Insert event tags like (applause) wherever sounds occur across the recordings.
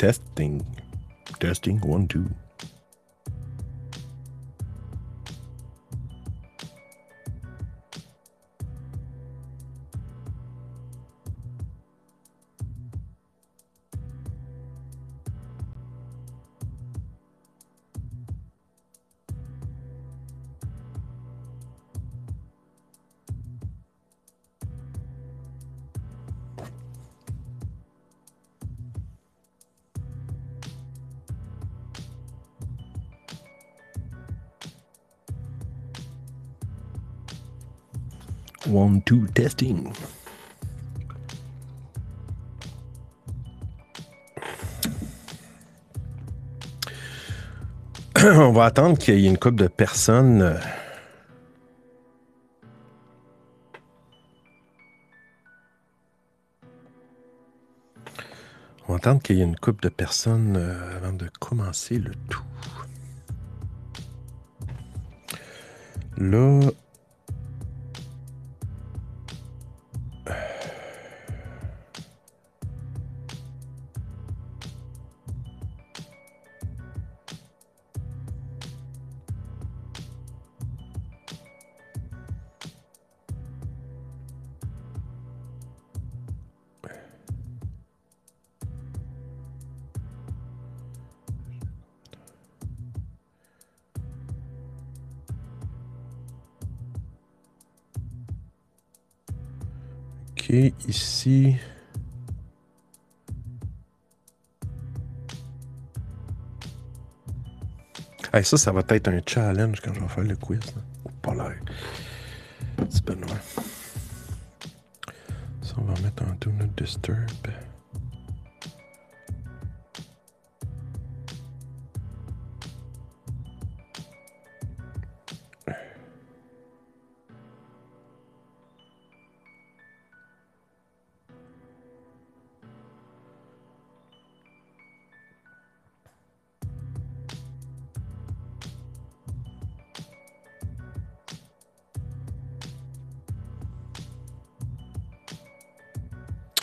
Testing. Testing, one, two. (clears throat) On va attendre qu'il y ait une couple de personnes. euh, On va attendre qu'il y ait une couple de personnes euh, avant de commencer le tout. Là, Hey, ça, ça va être un challenge quand je vais faire le quiz. là. Oh, pas l'air. C'est pas noir. Ça, on va mettre en Do Not Disturb.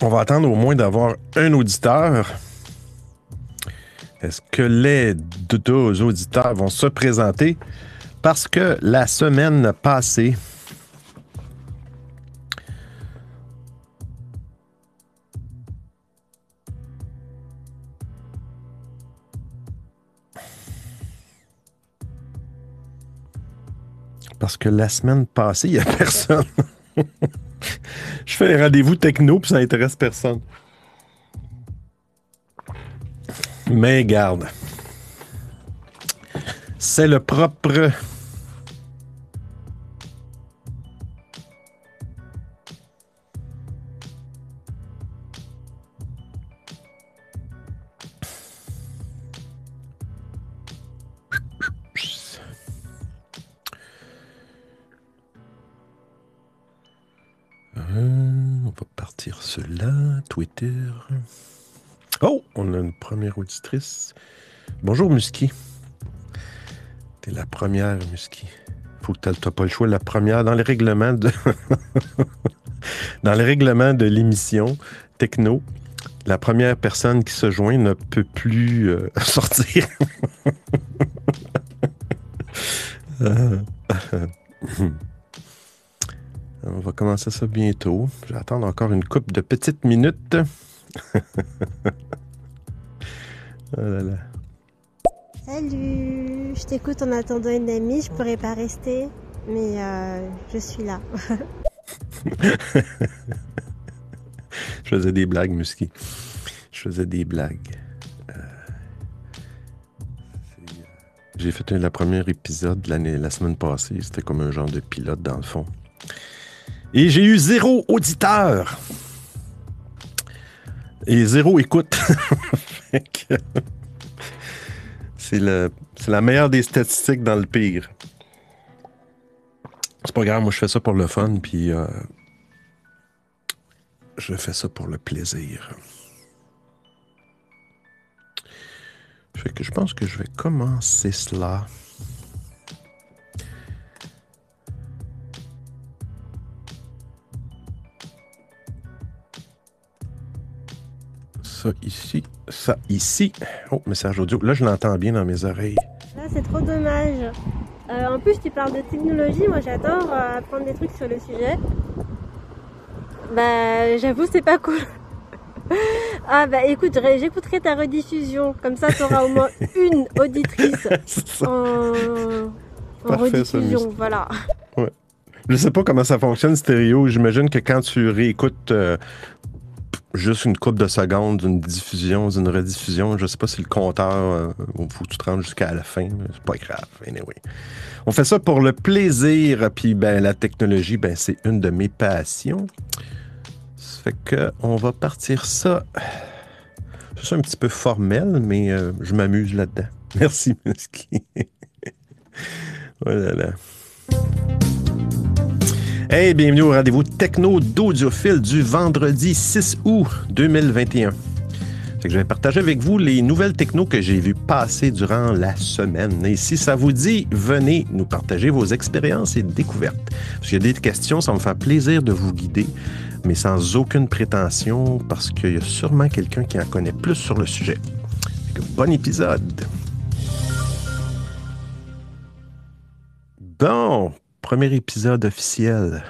On va attendre au moins d'avoir un auditeur. Est-ce que les deux auditeurs vont se présenter? Parce que la semaine passée, parce que la semaine passée, il n'y a (laughs) personne. Fais rendez-vous techno puis ça intéresse personne. Mais garde. C'est le propre. Oh, on a une première auditrice. Bonjour, Musky. T'es la première, Musky. Faut que t'as pas le choix. La première dans les règlements de. (laughs) dans les règlements de l'émission Techno, la première personne qui se joint ne peut plus euh, (laughs) sortir. Euh, (clears throat) On va commencer ça bientôt. Je vais attendre encore une coupe de petites minutes. (laughs) Oh là là. Salut, je t'écoute en attendant une amie, je pourrais pas rester, mais euh, je suis là. (laughs) Je faisais des blagues, Musky. Je faisais des blagues. Euh, euh, J'ai fait un- le premier épisode la semaine passée. C'était comme un genre de pilote dans le fond. Et j'ai eu zéro auditeur. Et zéro écoute. (laughs) C'est la meilleure des statistiques dans le pire. C'est pas grave, moi je fais ça pour le fun, puis euh, je fais ça pour le plaisir. Fait que je pense que je vais commencer cela. Ça, ça ici, ça ici. Oh, message audio. Là, je l'entends bien dans mes oreilles. Là, c'est trop dommage. Euh, en plus, tu parles de technologie. Moi, j'adore euh, apprendre des trucs sur le sujet. Bah, j'avoue, c'est pas cool. (laughs) ah, bah écoute, j'écouterai ta rediffusion. Comme ça, tu auras au moins (laughs) une auditrice en, en rediffusion. voilà. Ouais. Je sais pas comment ça fonctionne stéréo. J'imagine que quand tu réécoutes euh, juste une coupe de secondes d'une diffusion, d'une rediffusion, je sais pas si le compteur, euh, faut que tu te rendes jusqu'à la fin. C'est pas grave. Anyway. On fait ça pour le plaisir. Puis ben, la technologie, ben, c'est une de mes passions. Ça fait que on va partir ça. C'est un petit peu formel, mais euh, je m'amuse là-dedans. (laughs) Merci, Musky. voilà. (laughs) là. Hey, bienvenue au rendez-vous techno d'audiophile du vendredi 6 août 2021. que je vais partager avec vous les nouvelles techno que j'ai vues passer durant la semaine. Et si ça vous dit, venez nous partager vos expériences et découvertes. Parce qu'il y des questions, ça me fait plaisir de vous guider, mais sans aucune prétention, parce qu'il y a sûrement quelqu'un qui en connaît plus sur le sujet. bon épisode! Bon, premier épisode officiel.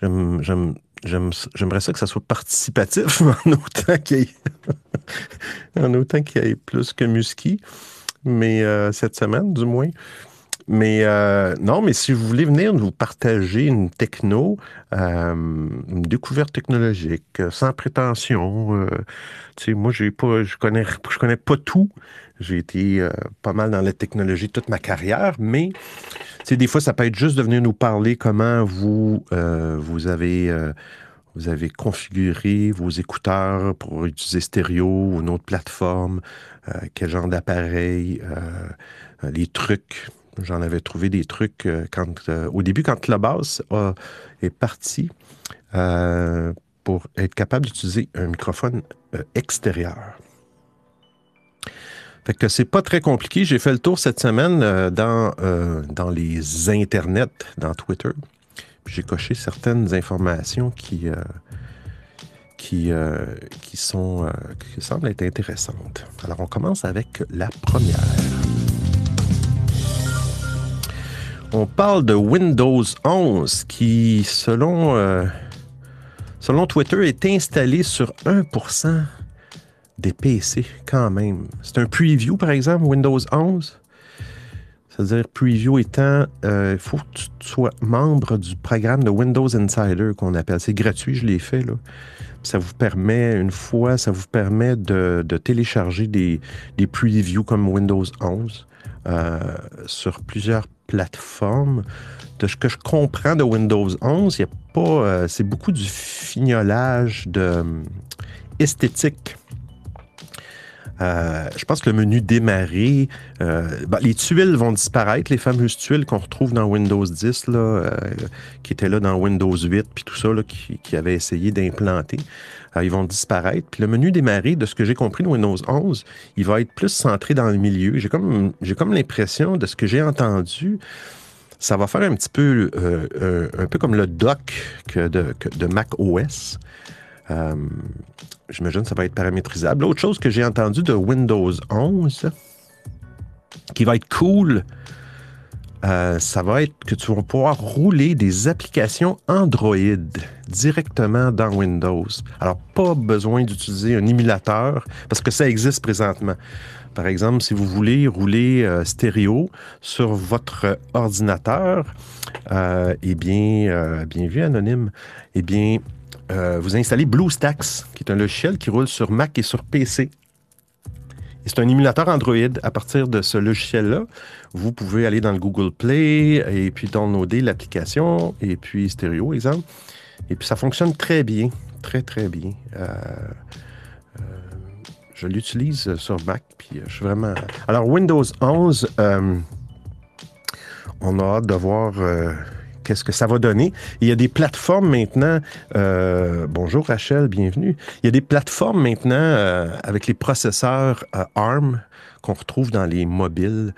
J'aimerais ça que ça soit participatif (laughs) en autant qu'il y, ait, (laughs) ait plus que Musky, mais euh, cette semaine du moins. Mais euh, non, mais si vous voulez venir nous partager une techno, euh, une découverte technologique, sans prétention, sais, moi j'ai pas, je connais, je connais pas tout. J'ai été pas mal dans la technologie toute ma carrière, mais des fois, ça peut être juste de venir nous parler comment vous, euh, vous, avez, euh, vous avez configuré vos écouteurs pour utiliser stéréo ou une autre plateforme, euh, quel genre d'appareil, les trucs. J'en avais trouvé des trucs quand, au début, quand Clubhouse est parti pour être capable d'utiliser un microphone extérieur. Fait que c'est pas très compliqué. J'ai fait le tour cette semaine euh, dans, euh, dans les internets, dans Twitter. J'ai coché certaines informations qui, euh, qui, qui, sont, qui semblent être intéressantes. Alors, on commence avec la première. On parle de Windows 11 qui, selon, selon Twitter, est installé sur 1% des PC quand même. C'est un preview, par exemple, Windows 11. C'est-à-dire, preview étant, il euh, faut que tu sois membre du programme de Windows Insider qu'on appelle. C'est gratuit, je l'ai fait. Ça vous permet, une fois, ça vous permet de, télécharger des, des, previews comme Windows 11 euh, sur plusieurs plateformes. De ce que je comprends de Windows 11, il y a pas, euh, c'est beaucoup du fignolage de esthétique euh, je pense que le menu démarrer, euh, ben, les tuiles vont disparaître, les fameuses tuiles qu'on retrouve dans Windows 10, là, euh, qui étaient là dans Windows 8, puis tout ça, là, qui, qui avait essayé d'implanter. Ils vont disparaître. Puis le menu démarrer, de ce que j'ai compris de Windows 11, il va être plus centré dans le milieu. J'ai comme, j'ai comme l'impression, de ce que j'ai entendu, ça va faire un petit peu, un peu comme le dock de, de Mac OS. Euh, j'imagine que ça va être paramétrisable. L'autre chose que j'ai entendu de Windows 11, qui va être cool, euh, ça va être que tu vas pouvoir rouler des applications Android directement dans Windows. Alors, pas besoin d'utiliser un émulateur parce que ça existe présentement. Par exemple, si vous voulez rouler euh, stéréo sur votre ordinateur, eh bien, bien vu, Anonyme, eh bien, euh, vous installez BlueStacks, qui est un logiciel qui roule sur Mac et sur PC. C'est un émulateur Android. À partir de ce logiciel-là, vous pouvez aller dans le Google Play et puis downloader l'application et puis stéréo, exemple. Et puis ça fonctionne très bien, très très bien. Euh, euh, je l'utilise sur Mac, puis je suis vraiment. Alors Windows 11, on a hâte de voir qu'est-ce que ça va donner. Il y a des plateformes maintenant. Euh, bonjour Rachel, bienvenue. Il y a des plateformes maintenant euh, avec les processeurs euh, ARM qu'on retrouve dans les mobiles.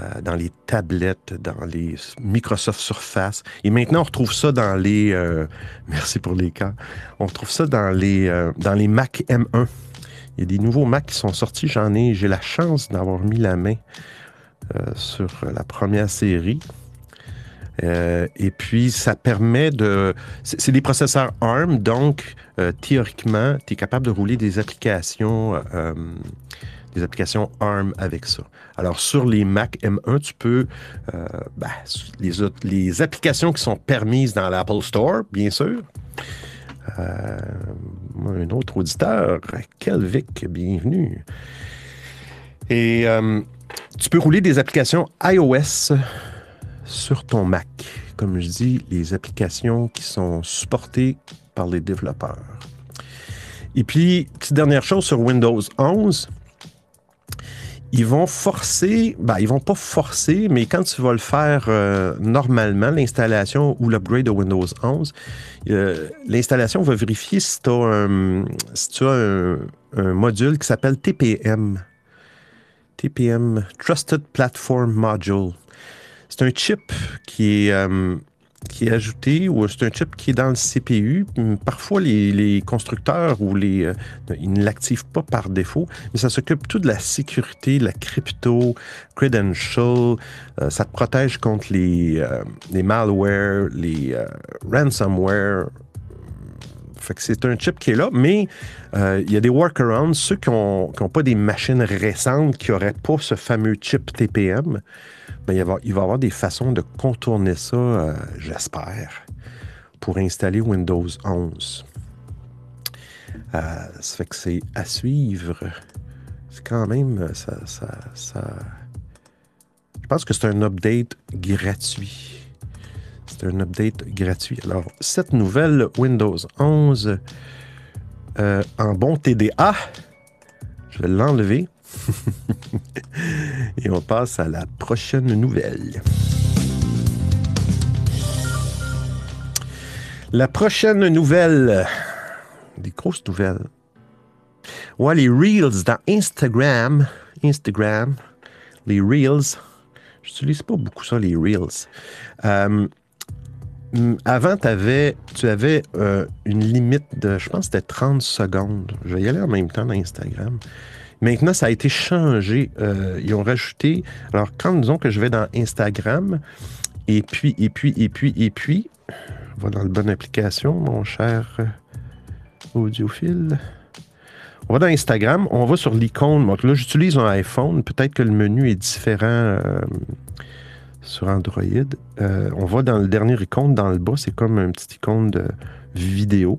Euh, dans les tablettes, dans les Microsoft Surface. Et maintenant, on retrouve ça dans les... Euh, (laughs) merci pour les cas. On retrouve ça dans les, euh, dans les Mac M1. Il y a des nouveaux Mac qui sont sortis. J'en ai... J'ai la chance d'avoir mis la main sur la première série. et puis, ça permet de... C'est des processeurs ARM, donc théoriquement, tu es capable de rouler des applications des applications ARM avec ça. Alors, sur les Mac M1, tu peux, euh, ben, les, applications qui sont permises dans l'Apple Store, bien sûr. Euh, un autre auditeur, Kelvic, bienvenue. Et euh, tu peux rouler des applications iOS sur ton Mac. Comme je dis, les applications qui sont supportées par les développeurs. Et puis, petite dernière chose sur Windows 11, ils vont forcer, ben, ils vont pas forcer, mais quand tu vas le faire euh, normalement, l'installation ou l'upgrade de Windows 11, euh, l'installation va vérifier si tu as, un, module qui s'appelle TPM. TPM, Trusted Platform Module. C'est un chip qui est, euh, qui est ajouté ou c'est un chip qui est dans le CPU. Parfois, les, constructeurs ou les, euh, ils ne l'activent pas par défaut, mais ça s'occupe tout de la sécurité, la crypto, credential. Euh, ça te protège contre les, euh, les malware, les ransomware. Fait que c'est un chip qui est là, mais il y a des workarounds. Ceux qui n'ont pas des machines récentes qui n'auraient pas ce fameux chip TPM, ben, il, va, y avoir des façons de contourner ça, euh, j'espère, pour installer Windows 11. Euh, ça fait que c'est à suivre. C'est quand même. Euh, ça, Je pense que c'est un update gratuit. C'est un update gratuit. Alors, cette nouvelle Windows 11 en bon TDA, je vais l'enlever. (laughs) Et on passe à la prochaine nouvelle. La prochaine nouvelle, des grosses nouvelles. Ouais, les Reels dans Instagram. Instagram, les Reels. J'utilise pas beaucoup ça, les Reels. Euh, avant, avais, tu avais euh, une limite de, je pense, c'était 30 secondes. Je vais y aller en même temps dans Instagram. Maintenant, ça a été changé. Euh, ils ont rajouté. Alors, quand disons que je vais dans Instagram, et puis, et puis, et puis, et puis, on va dans la bonne application, mon cher audiophile. On va dans Instagram, on va sur l'icône. Donc là, j'utilise un iPhone. Peut-être que le menu est différent euh, sur Android. Euh, on va dans le dernier icône dans le bas. C'est comme un petit icône de vidéo.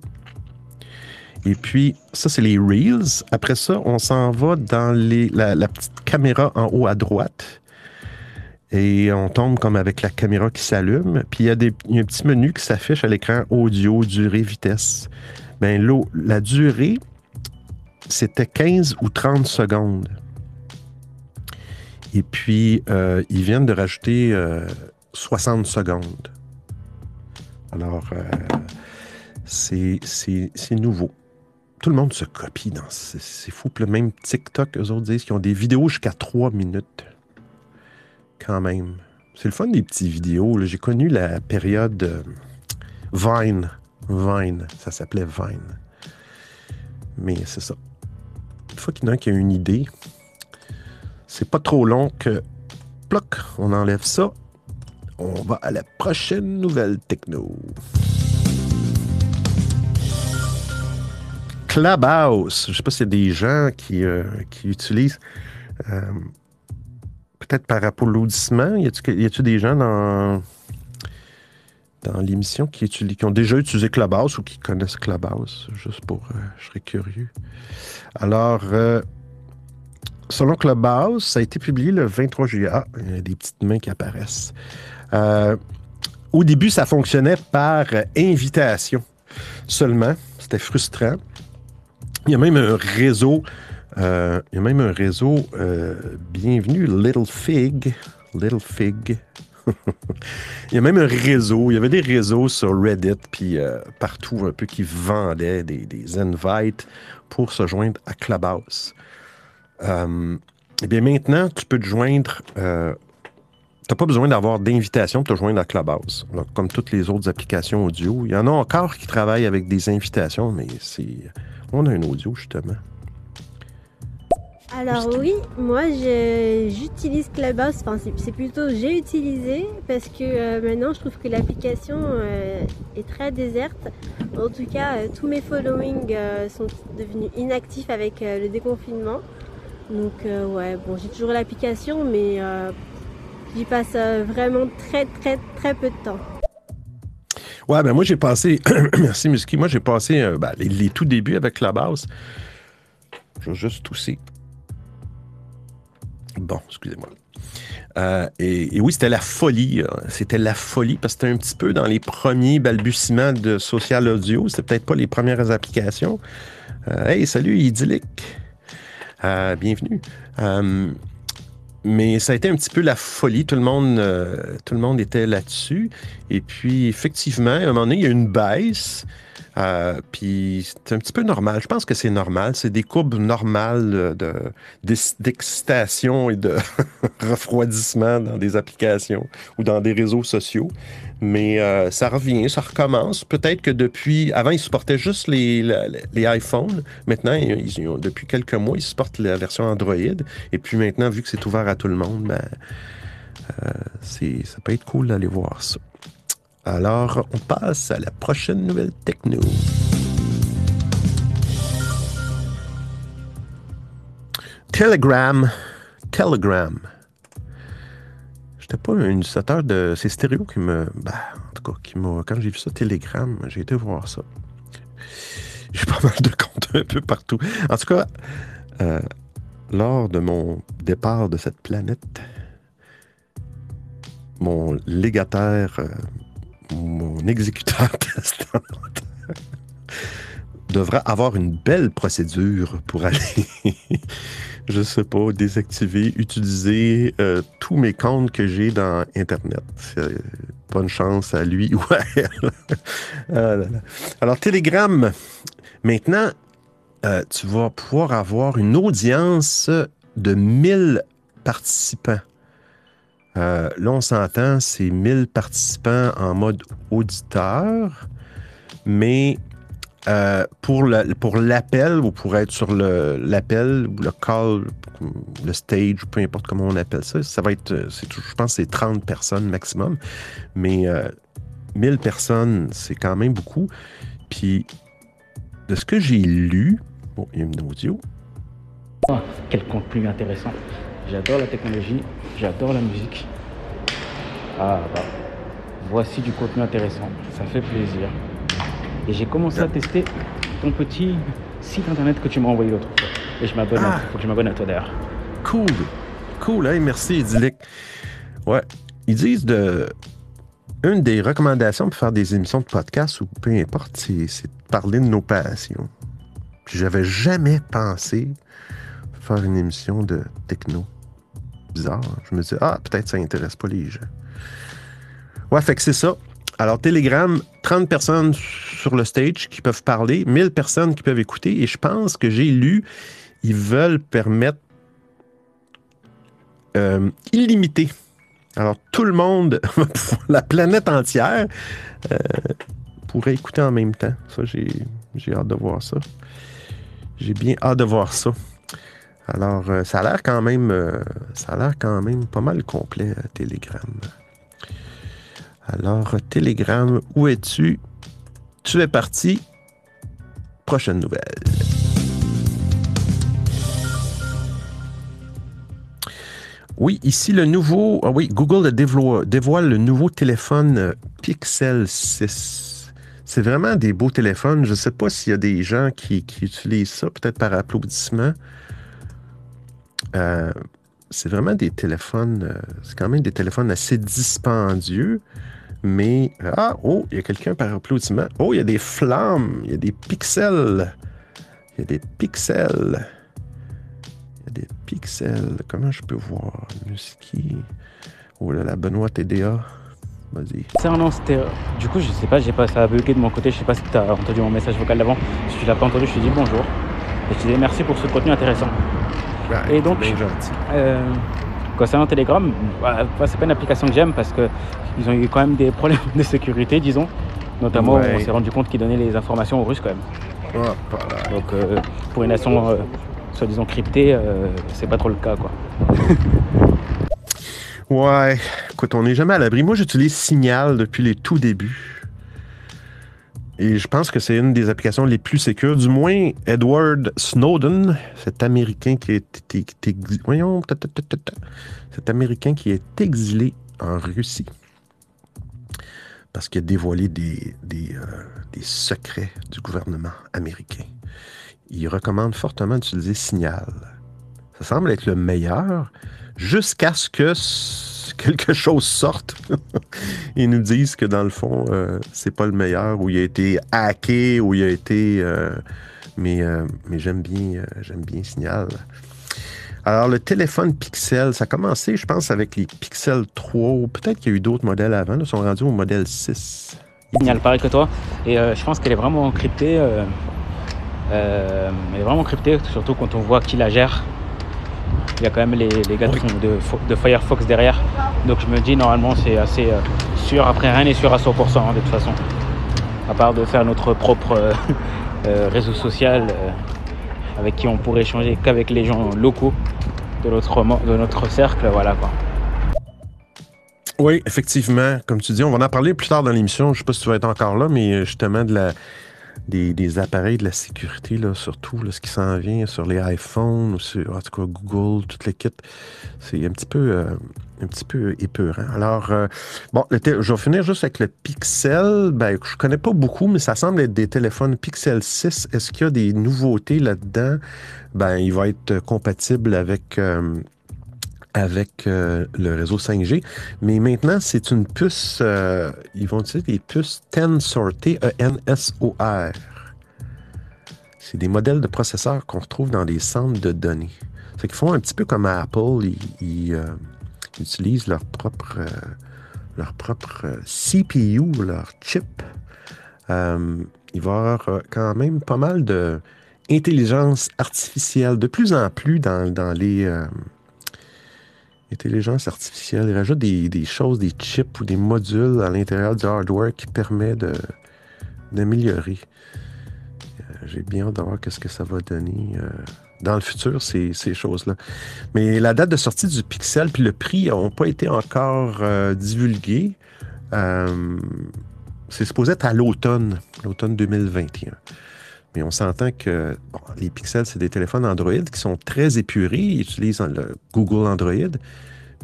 Et puis, ça, c'est les Reels. Après ça, on s'en va dans la, petite caméra en haut à droite. Et on tombe comme avec la caméra qui s'allume. Puis il y, a un petit menu qui s'affiche à l'écran audio, durée, vitesse. Bien, la durée, c'était 15 ou 30 secondes. Et puis, euh, ils viennent de rajouter 60 euh, secondes. Alors, euh, c'est nouveau tout le monde se copie dans. C'est fou. le même TikTok, eux autres disent qu'ils ont des vidéos jusqu'à trois minutes. Quand même. C'est le fun des petites vidéos. J'ai connu la période euh, Vine. Vine. Ça s'appelait Vine. Mais c'est ça. Une fois qu'il y en a qui a une idée, c'est pas trop long que. Ploc, on enlève ça. On va à la prochaine nouvelle techno. Clubhouse. Je ne sais pas s'il y a des gens qui, euh, utilisent. Euh, peut-être par rapport à l'audissement. Y a-t-il des gens dans, l'émission qui, qui, ont déjà utilisé Clubhouse ou qui connaissent Clubhouse? Juste pour. Euh, je serais curieux. Alors. Selon Clubhouse, ça a été publié le 23 juillet. Ah, il y a des petites mains qui apparaissent. au début, ça fonctionnait par invitation seulement. C'était frustrant. Il y a même un réseau, euh, il y a même un réseau, euh, bienvenue Little Fig, Little Fig. (laughs) il y a même un réseau, il y avait des réseaux sur Reddit, puis euh, partout un peu qui vendaient des, invites pour se joindre à Clubhouse. eh bien maintenant, tu peux te joindre n'as pas besoin d'avoir d'invitation pour te joindre à Clubhouse. comme toutes les autres applications audio. Il y en a encore qui travaillent avec des invitations, mais c'est. On a un audio, justement. Alors oui, moi j'utilise Clubhouse, enfin c'est plutôt j'ai utilisé parce que euh, maintenant je trouve que l'application euh, est très déserte. En tout cas, euh, tous mes followings sont devenus inactifs avec le déconfinement. Donc ouais, bon j'ai toujours l'application mais j'y passe vraiment très très très peu de temps. Ouais, ben moi j'ai passé, (clears throat) merci Musky, moi j'ai passé ben, les, tout débuts avec Clubhouse. Je vais juste tousser. Bon, excusez-moi. Euh, et, oui, c'était la folie. C'était la folie parce que c'était un petit peu dans les premiers balbutiements de social audio. C'était peut-être pas les premières applications. Euh, hey, salut, idyllique. Euh, bienvenue. Mais ça a été un petit peu la folie. Tout le monde, tout le monde était là-dessus. Et puis, effectivement, à un moment donné, il y a une baisse. Euh, puis c'est un petit peu normal. Je pense que c'est normal. C'est des courbes normales de, d'excitation et de (laughs) refroidissement dans des applications ou dans des réseaux sociaux. Mais euh, ça revient, ça recommence. Peut-être que depuis... Avant, ils supportaient juste les, les, iPhones. Maintenant, depuis quelques mois, ils supportent la version Android. Et puis maintenant, vu que c'est ouvert à tout le monde, ben, euh, ça peut être cool d'aller voir ça. Alors, on passe à la prochaine nouvelle techno. Telegram. Telegram. J'étais pas un utilisateur de. C'est stéréo qui me. Bah, en tout cas, qui m'a. Quand j'ai vu ça, Telegram, j'ai été voir ça. J'ai pas (laughs) mal de comptes un peu partout. En tout cas, euh, lors de mon départ de cette planète, mon légataire euh, mon exécuteur (laughs) testamentaire devra avoir une belle procédure pour aller, (laughs) je sais pas, désactiver, utiliser euh, tous mes comptes que j'ai dans Internet. bonne chance à lui (laughs) ou à elle. Ah Alors, Telegram, maintenant, euh, tu vas pouvoir avoir une audience de 1000 participants. Euh, là, on s'entend, c'est 1000 participants en mode auditeur, mais euh, pour l'appel ou pour être sur l'appel ou le call, le stage, peu importe comment on appelle ça, ça va être, je pense, c'est 30 personnes maximum, mais 1000 euh, personnes, c'est quand même beaucoup. Puis, de ce que j'ai lu, bon, il y a une audio. Oh, quel contenu intéressant. J'adore la technologie, j'adore la musique. Ah bah, voici du contenu intéressant, ça fait plaisir. Et j'ai commencé à tester ton petit site internet que tu m'as envoyé l'autre fois. Et je m'abonne, ah. faut que je m'abonne à toi d'ailleurs. Cool, cool, hey, merci Idyllic. Ouais, ils disent de. Une des recommandations pour faire des émissions de podcast ou peu importe, c'est de parler de nos passions. Puis j'avais jamais pensé faire une émission de techno bizarre. Je me dis, ah, peut-être ça intéresse pas les gens. Ouais, fait que c'est ça. Alors, Telegram, 30 personnes sur le stage qui peuvent parler, 1000 personnes qui peuvent écouter. Et je pense que j'ai lu, ils veulent permettre euh, illimité. Alors, tout le monde, (laughs) la planète entière, euh, pourrait écouter en même temps. Ça, j'ai hâte de voir ça. J'ai bien hâte de voir ça. Alors, euh, ça a l'air quand même, ça a l'air quand même pas mal complet, Telegram. Alors, Telegram, où es-tu? Tu es parti. Prochaine nouvelle. Oui, ici le nouveau. Ah oui, Google dévoile le nouveau téléphone Pixel 6. C'est vraiment des beaux téléphones. Je ne sais pas s'il y a des gens qui utilisent ça, peut-être par applaudissement. Euh, c'est vraiment des téléphones, euh, c'est quand même des téléphones assez dispendieux, mais euh, ah oh, il y a quelqu'un par applaudissement. Oh, il y a des flammes, il y a des pixels, il y a des pixels, il y a des pixels. Comment je peux voir? Musky Oh là là, Benoît TDA. Vas-y. c'était. Du coup, je sais pas, j'ai pas ça a bugué de mon côté. Je sais pas si tu as entendu mon message vocal d'avant. Si tu l'as pas entendu, je te dis bonjour. Et je te dis merci pour ce contenu intéressant. et donc, euh, Concernant Telegram, bah, c'est pas une application que j'aime parce qu'ils ont eu quand même des problèmes (laughs) de sécurité, disons. Notamment, on s'est rendu compte qu'ils donnaient les informations aux Russes quand même. Donc, euh, pour une nation euh, soi-disant cryptée, euh, c'est pas trop le cas, quoi. (laughs) ouais, écoute, on n'est jamais à l'abri. Moi, j'utilise Signal depuis les tout débuts. Et je pense que c'est une des applications les plus sécures. Du moins, Edward Snowden, cet Américain qui est, voyons, cet Américain qui est exilé en Russie parce qu'il a dévoilé des, euh, des, secrets du gouvernement américain. Il recommande fortement d'utiliser Signal. Ça semble être le meilleur jusqu'à ce que quelque chose sorte (laughs) et nous disent que dans le fond, euh, c'est pas le meilleur, ou il a été hacké, ou il a été. Euh, mais euh, mais j'aime bien, bien Signal. Alors, le téléphone Pixel, ça a commencé, je pense, avec les Pixel 3, ou peut-être qu'il y a eu d'autres modèles avant. Ils sont rendus au modèle 6. Signal, pareil que toi. Et je pense qu'elle est vraiment encryptée. elle est vraiment encryptée, surtout quand on voit qui la gère. Il y a quand même les, gars de, Firefox derrière. Donc je me dis, normalement, c'est assez euh, sûr. Après, rien n'est sûr à 100% hein, de toute façon. À part de faire notre propre euh, (laughs) euh, réseau social avec qui on pourrait échanger qu'avec les gens locaux de notre, de notre cercle. Voilà quoi. Oui, effectivement. Comme tu dis, on va en parler plus tard dans l'émission. Je ne sais pas si tu vas être encore là, mais justement de la, des, appareils de la sécurité, là, surtout ce qui s'en vient sur les iPhones, ou sur, en tout cas Google, toutes les kits. C'est un petit peu, euh, un petit peu épeurant. Alors, euh, bon, je vais finir juste avec le Pixel. Ben, je connais pas beaucoup, mais ça semble être des téléphones Pixel 6. Est-ce qu'il y a des nouveautés là-dedans? Ben, il va être compatible avec... Euh, avec euh, le réseau 5G. Mais maintenant, c'est une puce, euh, ils vont utiliser des puces Tensor, T-E-N-S-O-R. C'est des modèles de processeurs qu'on retrouve dans des centres de données. C'est qu'ils font un petit peu comme Apple, ils, euh, utilisent leur propre, leur propre CPU, leur chip. il va y avoir quand même pas mal d'intelligence artificielle de plus en plus dans, dans les intelligence artificielle. Il rajoute des, choses, des chips ou des modules à l'intérieur du hardware qui permet d'améliorer. Euh, j'ai bien hâte de voir ce que ça va donner euh, dans le futur, ces, choses-là. Mais la date de sortie du Pixel puis le prix n'ont pas été encore euh, divulgués. c'est supposé être à l'automne, l'automne 2021. On s'entend que les Pixels, c'est des téléphones Android qui sont très épurés. Ils utilisent le Google Android,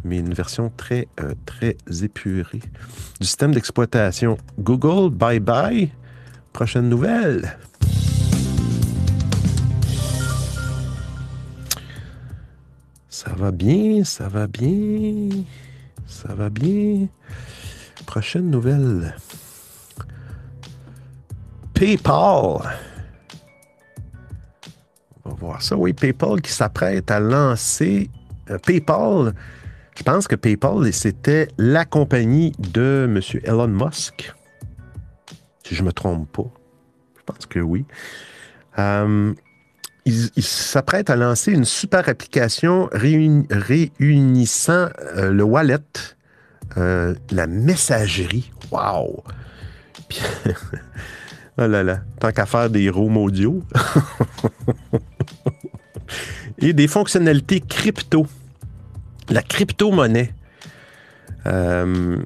mais une version très, euh, très épurée. Du système d'exploitation Google, bye bye. Prochaine nouvelle. Ça va bien, ça va bien, ça va bien. Prochaine nouvelle. PayPal on va voir ça. Oui, PayPal qui s'apprête à lancer. Euh, PayPal, je pense que PayPal, c'était la compagnie de M. Elon Musk. Si je ne me trompe pas. Je pense que oui. Euh, il, s'apprête à lancer une super application réunissant euh, le wallet, la messagerie. Wow! (laughs) (laughs) oh là là, tant qu'à faire des rooms audio. (laughs) des fonctionnalités crypto. La crypto-monnaie. Euh,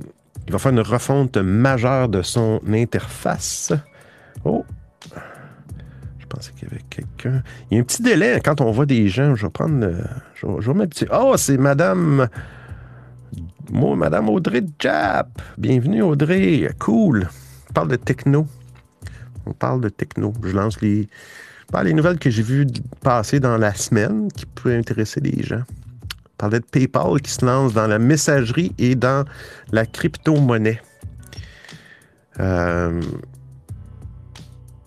il va faire une refonte majeure de son interface. Oh! Je pensais qu'il y avait quelqu'un. Il y a un petit délai quand on voit des gens. Je vais prendre. Je vais, je Oh, c'est Madame. Moi, Madame Audrey Jap. Bienvenue, Audrey. Cool. On parle de techno. On parle de techno. Je lance les, les nouvelles que j'ai vues passer dans la semaine qui pourraient intéresser les gens. On parlait de PayPal qui se lance dans la messagerie et dans la crypto-monnaie. Euh,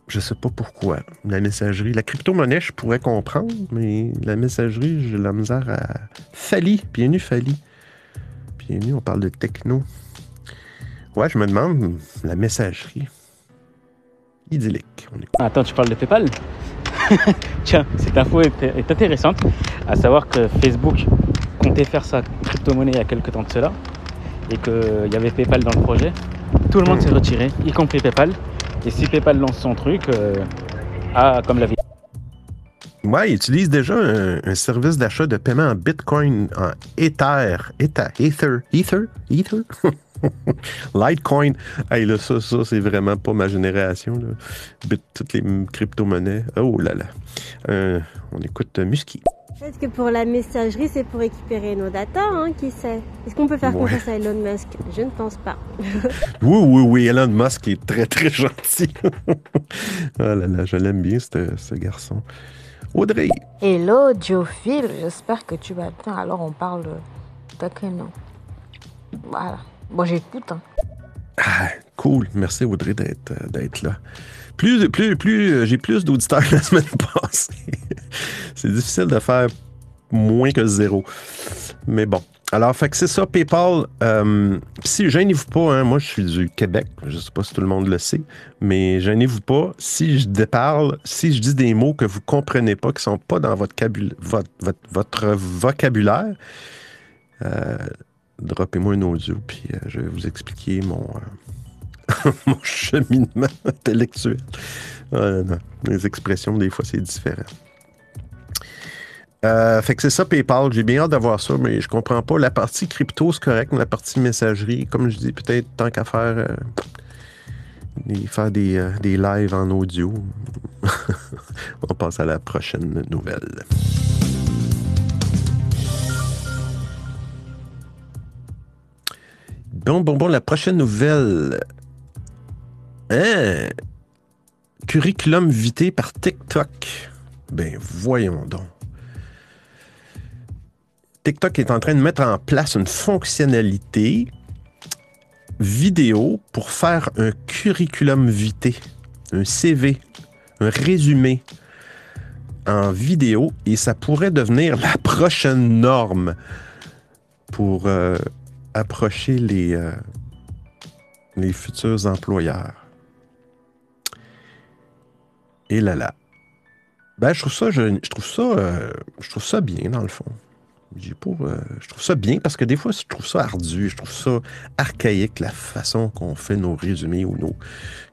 je ne sais pas pourquoi. La messagerie, la crypto-monnaie, je pourrais comprendre, mais la messagerie, j'ai la misère à. Fali, bienvenue Fali. Bienvenue, on parle de techno. Ouais, je me demande, la messagerie. Idyllique. Attends, tu parles de PayPal? (laughs) Tiens, cette info est, intéressante, à savoir que Facebook comptait faire sa crypto-monnaie il y a quelques temps de cela et qu'il y avait PayPal dans le projet, tout le monde s'est retiré, y compris PayPal. Et si PayPal lance son truc, euh, ah, comme la vie. Ouais, ils utilisent déjà un, un service d'achat de paiement en Bitcoin, en Ether, Ether, Ether, Ether? (laughs) (laughs) Litecoin. Hey, là, ça, ça c'est vraiment pas ma génération. Là. Bit, toutes les crypto-monnaies. Oh là là. Euh, on écoute euh, Musky. Peut-être que pour la messagerie, c'est pour récupérer nos datas, hein, qui sait? Est-ce qu'on peut faire Ouais. confiance à Elon Musk? Je ne pense pas. (laughs) Oui, oui, oui. Elon Musk est très, très gentil. oh (laughs) là là, je l'aime bien, ce, ce garçon. Audrey. Hello, Diophile, j'espère que tu vas bien. Alors, on parle token. Voilà. Bon, j'écoute. Hein. Ah, cool. Merci Audrey d'être euh, là. Plus, plus, plus, euh, j'ai plus d'auditeurs que (laughs) la semaine passée. c'est difficile de faire moins que zéro. Mais bon. Alors, fait que c'est ça, PayPal. Euh, si, gênez-vous pas, hein, moi je suis du Québec, je sais pas si tout le monde le sait, mais gênez-vous pas. Si je déparle, si je dis des mots que vous comprenez pas, qui sont pas dans votre vocabulaire, euh, droppez-moi un audio, puis euh, je vais vous expliquer mon, euh, (laughs) mon cheminement (laughs) intellectuel. Les expressions, des fois, c'est différent. Euh, fait que c'est ça, PayPal. J'ai bien hâte d'avoir ça, mais je comprends pas. La partie crypto, c'est correct, mais la partie messagerie, comme je dis, peut-être tant qu'à faire, des- faire des, des lives en audio. (laughs) On passe à la prochaine nouvelle. Bon, bon, bon, la prochaine nouvelle. Hein? Curriculum vitae par TikTok. Ben, voyons donc. TikTok est en train de mettre en place une fonctionnalité vidéo pour faire un curriculum vitae, un CV, un résumé en vidéo et ça pourrait devenir la prochaine norme pour euh, approcher les, euh, les futurs employeurs. Et là là. Ben, je trouve ça, je, je trouve ça, euh, trouve ça bien dans le fond. Euh, je trouve ça bien parce que des fois, je trouve ça ardu, je trouve ça archaïque la façon qu'on fait nos résumés ou nos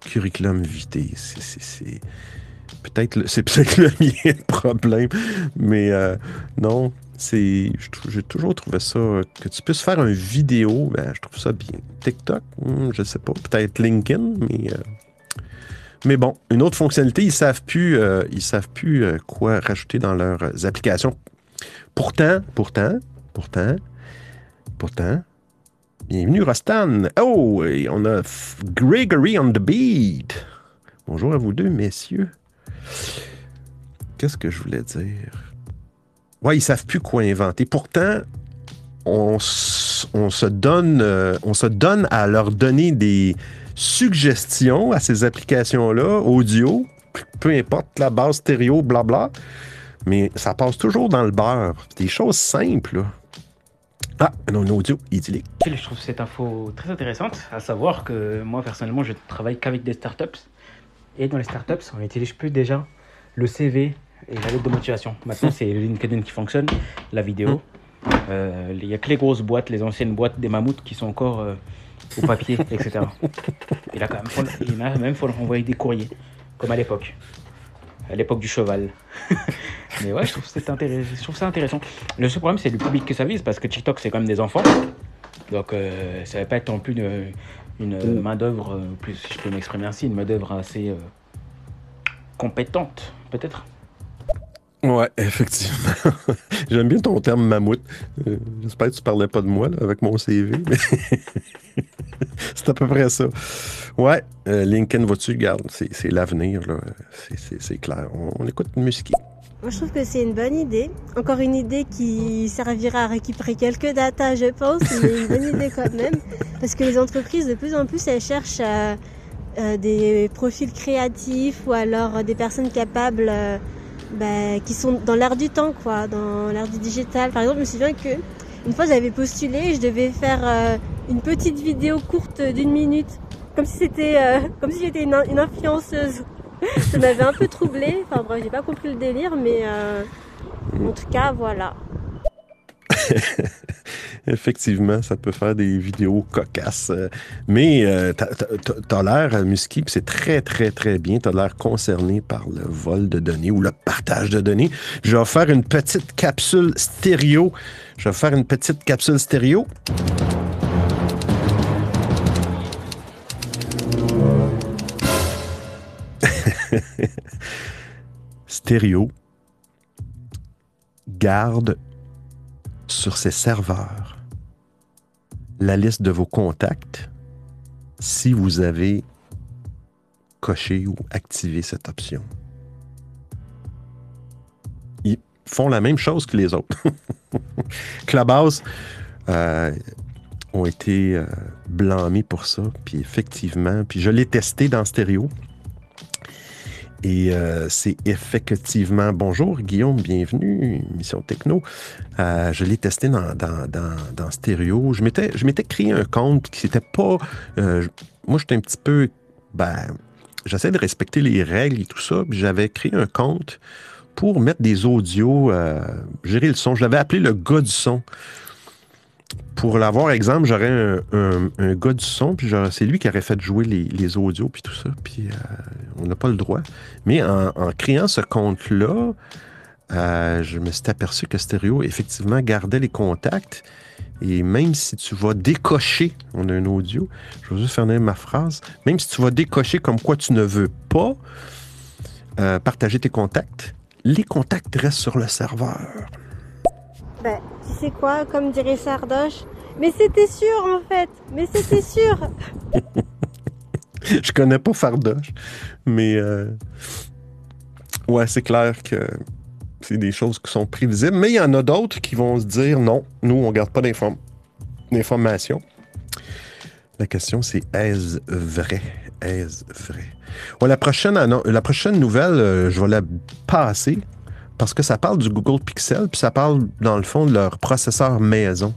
curriculum vitae. C'est, peut-être, peut-être le (laughs) le problème, mais non, c'est, j'ai toujours trouvé ça euh, que tu puisses faire une vidéo, ben, je trouve ça bien. TikTok, hmm, je sais pas, peut-être LinkedIn, mais euh, mais bon, une autre fonctionnalité, ils savent plus, euh, ils savent plus quoi rajouter dans leurs applications. Pourtant, pourtant, pourtant, pourtant. Bienvenue Rostan. Oh, et on a Gregory on the beat. Bonjour à vous deux, messieurs. Qu'est-ce que je voulais dire? Ouais, ils savent plus quoi inventer. Pourtant, on, on se donne, euh, on se donne à leur donner des suggestions à ces applications-là, audio, peu importe la base stéréo, blabla. Mais ça passe toujours dans le beurre. Des choses simples. là. Ah, un audio idyllique. Je trouve cette info très intéressante, à savoir que moi personnellement je travaille qu'avec des startups et dans les startups on n'utilise plus déjà le CV et la lettre de motivation. Maintenant c'est LinkedIn qui fonctionne, la vidéo. Euh, Il n'y a que les grosses boîtes, les anciennes boîtes des mammouths qui sont encore euh, au papier, (laughs) etc. Et là quand même, faut, il a même faut leur envoyer des courriers, comme à l'époque. À l'époque du cheval. (laughs) Mais ouais, je trouve, je trouve ça intéressant. Le seul problème, c'est le public que ça vise, parce que TikTok, c'est quand même des enfants. Donc, euh, ça va pas être non plus une, une main-d'œuvre, euh, plus si je peux m'exprimer ainsi, une main-d'œuvre assez compétente, peut-être. Ouais, (laughs) effectivement. J'aime bien ton terme mammouth. Euh, J'espère que tu parlais pas de moi avec mon CV, mais (laughs) c'est à peu près ça. Ouais, euh, Lincoln, vois-tu, regarde, c'est l'avenir, là. C'est- clair. On, écoute musique. Moi, je trouve que c'est une bonne idée. Encore une idée qui servira à récupérer quelques datas, je pense, mais une bonne idée quand même. Parce que les entreprises, de plus en plus, elles cherchent euh, euh, des profils créatifs ou alors des personnes capables bah, qui sont dans l'air du temps, quoi, dans l'air du digital. Par exemple, je me souviens que une fois, j'avais postulé, je devais faire euh, une petite vidéo courte d'une minute, comme si c'était, euh, (laughs) comme si j'étais une, une influenceuse. (laughs) Ça m'avait un peu troublée. Enfin bref, j'ai pas compris le délire, mais euh, en tout cas, voilà. (laughs) Effectivement, ça peut faire des vidéos cocasses. euh, Mais euh, t'as- l'air, euh, Musky, c'est très, très, très bien. T'as l'air concerné par le vol de données ou le partage de données. Je vais faire une petite capsule stéréo. Je vais faire une petite capsule stéréo. (laughs) stéréo garde sur ses serveurs la liste de vos contacts si vous avez coché ou activé cette option. Ils font la même chose que les autres. (laughs) Clubhouse euh, ont été euh, blâmés pour ça, puis effectivement, puis je l'ai testé dans stéréo. Et euh, c'est effectivement. Bonjour Guillaume, bienvenue, Mission Techno. Euh, je l'ai testé dans, dans, stéréo. Je m'étais, je créé un compte qui n'était pas. euh, moi, j'étais un petit peu. Ben, j'essaie de respecter les règles et tout ça. J'avais créé un compte pour mettre des audios, gérer le son. Je l'avais appelé le gars du son. Pour l'avoir, exemple, j'aurais un, gars du son, puis c'est lui qui aurait fait jouer les, audios, puis tout ça. Puis euh, on n'a pas le droit. Mais en, en créant ce compte-là, euh, je me suis aperçu que Stereo, effectivement, gardait les contacts. Et même si tu vas décocher, on a un audio, je vais juste faire ma phrase, même si tu vas décocher comme quoi tu ne veux pas euh, partager tes contacts, les contacts restent sur le serveur. Ben, tu sais quoi, comme dirait Sardoche, mais c'était sûr en fait, mais c'était sûr. (laughs) Je connais pas Fardoche, mais euh, ouais, c'est clair que c'est des choses qui sont prévisibles. Mais il y en a d'autres qui vont se dire non, nous, on garde pas d'inform- d'informations. La question, c'est est-ce vrai? Est-ce vrai? Ouais, la, prochaine, la prochaine nouvelle, euh, je vais la passer parce que ça parle du Google Pixel, puis ça parle, dans le fond, de leur processeur maison.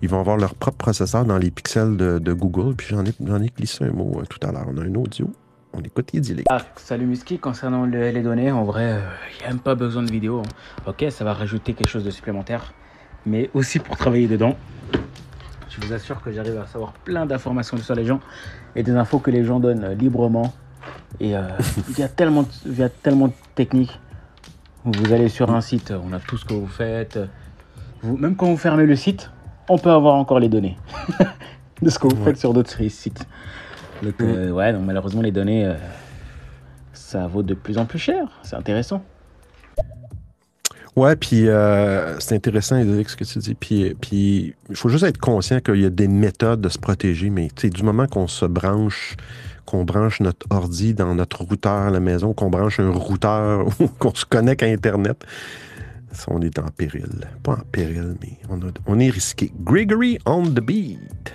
Ils vont avoir leur propre processeur dans les pixels de, de Google. Puis j'en ai, j'en ai glissé un mot euh, tout à l'heure. On a un audio. On écoute Idyllic. Ah, salut Musky, concernant le- les données, en vrai, il n'y a même pas besoin de vidéo. hein. Ok, ça va rajouter quelque chose de supplémentaire, mais aussi pour travailler dedans. Je vous assure que j'arrive à savoir plein d'informations sur les gens et des infos que les gens donnent euh, librement. Et euh, (laughs) il y a tellement, de- il y a tellement de techniques. Vous allez sur un site, on a tout ce que vous faites. Vous- même quand vous fermez le site, on peut avoir encore les données (laughs) de ce que vous Ouais. faites sur d'autres sites. Donc, euh, ouais, donc malheureusement, les données, euh, ça vaut de plus en plus cher. C'est intéressant. Ouais, puis euh, c'est intéressant, Idyllic, ce que tu dis. Puis puis il faut juste être conscient qu'il y a des méthodes de se protéger. Mais du moment qu'on se branche, qu'on branche notre ordi dans notre routeur à la maison, qu'on branche un routeur (laughs) ou qu'on se connecte à Internet, ça, on est en péril. Pas en péril, mais on, a- on est risqué. Gregory on the beat.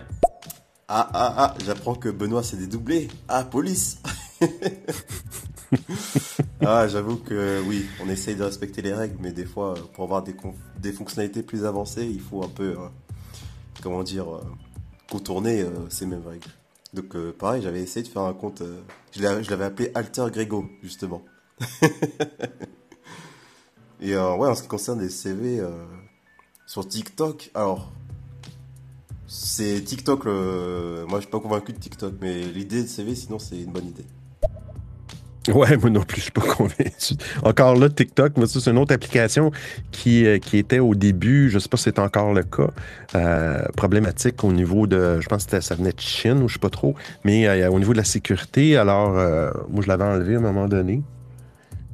Ah ah ah, j'apprends que Benoît s'est dédoublé. Ah, police (laughs) Ah, j'avoue que oui, on essaye de respecter les règles, mais des fois, pour avoir des, des fonctionnalités plus avancées, il faut un peu, euh, comment dire, euh, contourner euh, ces mêmes règles. Donc euh, pareil, j'avais essayé de faire un compte, euh, je l'avais appelé Alter Grego, justement. (laughs) Et euh, ouais, en ce qui concerne les CV euh, sur TikTok, alors c'est TikTok, moi je suis pas convaincu de TikTok, mais l'idée de CV, sinon c'est une bonne idée. Ouais, moi non plus, je suis pas convaincu. Encore là, TikTok, c'est une autre application qui, euh, qui était au début, je sais pas si c'est encore le cas, euh, problématique au niveau de, je pense que ça venait de Chine ou je sais pas trop, mais euh, au niveau de la sécurité, alors euh, moi je l'avais enlevé à un moment donné,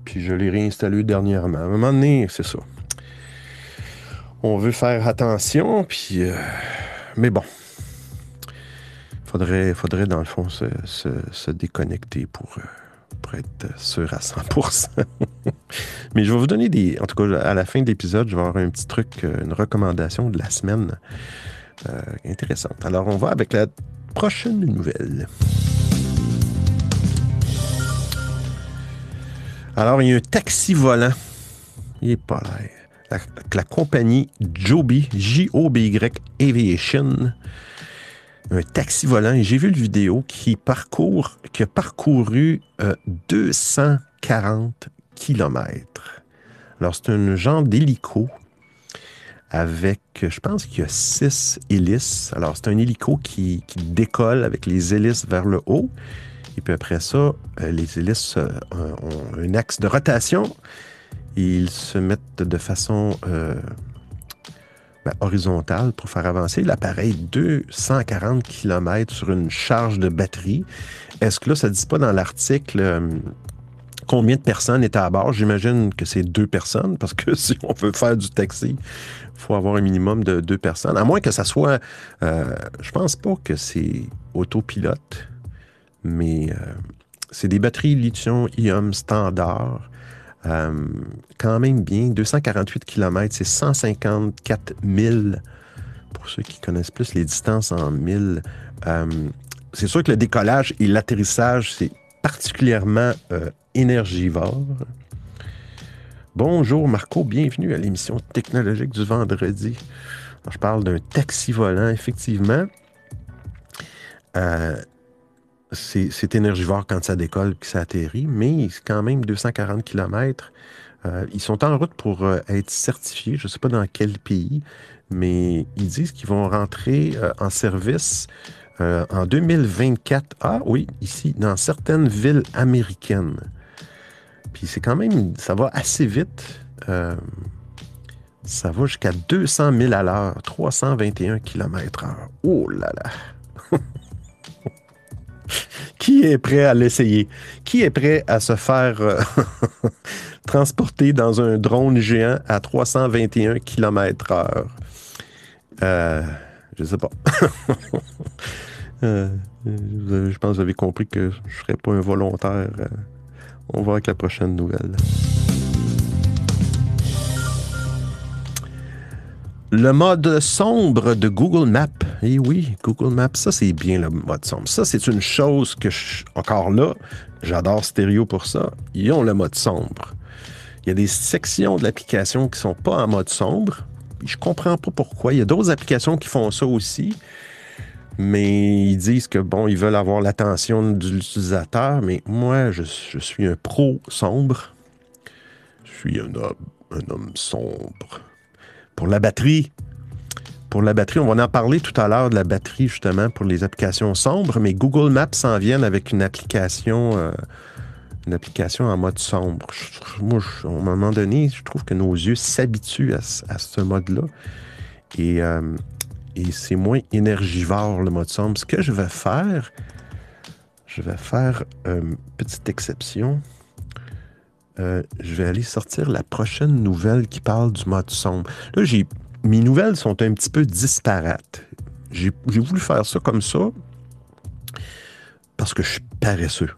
puis je l'ai réinstallé dernièrement. À un moment donné, c'est ça. On veut faire attention, puis... euh, mais bon. Faudrait, faudrait dans le fond se, se, se déconnecter pour... pour être sûr à 100%. (laughs) Mais je vais vous donner des... En tout cas, à la fin de l'épisode, je vais avoir un petit truc, euh, une recommandation de la semaine euh, intéressante. Alors, on va avec la prochaine nouvelle. Alors, il y a un taxi volant. Il est pas là. La, la compagnie Joby, J-O-B-Y Aviation, un taxi volant, et j'ai vu le vidéo qui parcourt, qui a parcouru euh, 240 kilomètres. Alors, c'est un genre d'hélico avec, je pense qu'il y a six hélices. Alors, c'est un hélico qui, décolle avec les hélices vers le haut. Et puis après ça, euh, les hélices euh, ont un axe de rotation. Ils se mettent de façon euh, ben, horizontale pour faire avancer l'appareil 240 km sur une charge de batterie. Est-ce que là, ça ne dit pas dans l'article combien de personnes étaient à bord? J'imagine que c'est deux personnes, parce que (laughs) si on veut faire du taxi, faut avoir un minimum de deux personnes. À moins que ça soit. Euh, je pense pas que c'est autopilote, mais euh, c'est des batteries lithium-ion standard. Euh, quand même bien. 248 km, c'est 154 000. Pour ceux qui connaissent plus les distances en 1000. c'est sûr que le décollage et l'atterrissage, c'est particulièrement énergivore. Bonjour Marco, bienvenue à l'émission technologique du vendredi. je parle d'un taxi volant, effectivement. Euh, c'est énergivore quand ça décolle que ça atterrit, mais c'est quand même 240 km. Euh, ils sont en route pour euh, être certifiés, je ne sais pas dans quel pays, mais ils disent qu'ils vont rentrer en service en 2024. Ah oui, ici, dans certaines villes américaines. Puis c'est quand même, ça va assez vite. Euh, ça va jusqu'à 200 000 à l'heure, 321 km h Oh là là! (laughs) (laughs) Qui est prêt à l'essayer? Qui est prêt à se faire euh, (laughs) transporter dans un drone géant à 321 km h euh, je sais pas. (laughs) je pense que vous avez compris que je ne serais pas un volontaire on va avec la prochaine nouvelle. Le mode sombre de Google Maps. Eh oui, Google Maps, ça c'est bien le mode sombre. Ça c'est une chose que, je, encore là, j'adore Stereo pour ça. Ils ont le mode sombre. Il y a des sections de l'application qui ne sont pas en mode sombre. Je comprends pas pourquoi. Il y a d'autres applications qui font ça aussi mais ils disent que bon, ils veulent avoir l'attention de l'utilisateur, mais moi, je, suis un pro sombre. Je suis un homme, un homme sombre. Pour la batterie, pour la batterie, on va en parler tout à l'heure de la batterie justement pour les applications sombres, mais Google Maps s'en vient avec une application, euh, une application en mode sombre. moi, à un moment donné, je trouve que nos yeux s'habituent à, ce mode-là. Euh, et c'est moins énergivore le mode sombre. Ce que je vais faire, je vais faire une petite exception. Euh, je vais aller sortir la prochaine nouvelle qui parle du mode sombre. Là, mes nouvelles sont un petit peu disparates. J'ai, voulu faire ça comme ça parce que je suis paresseux.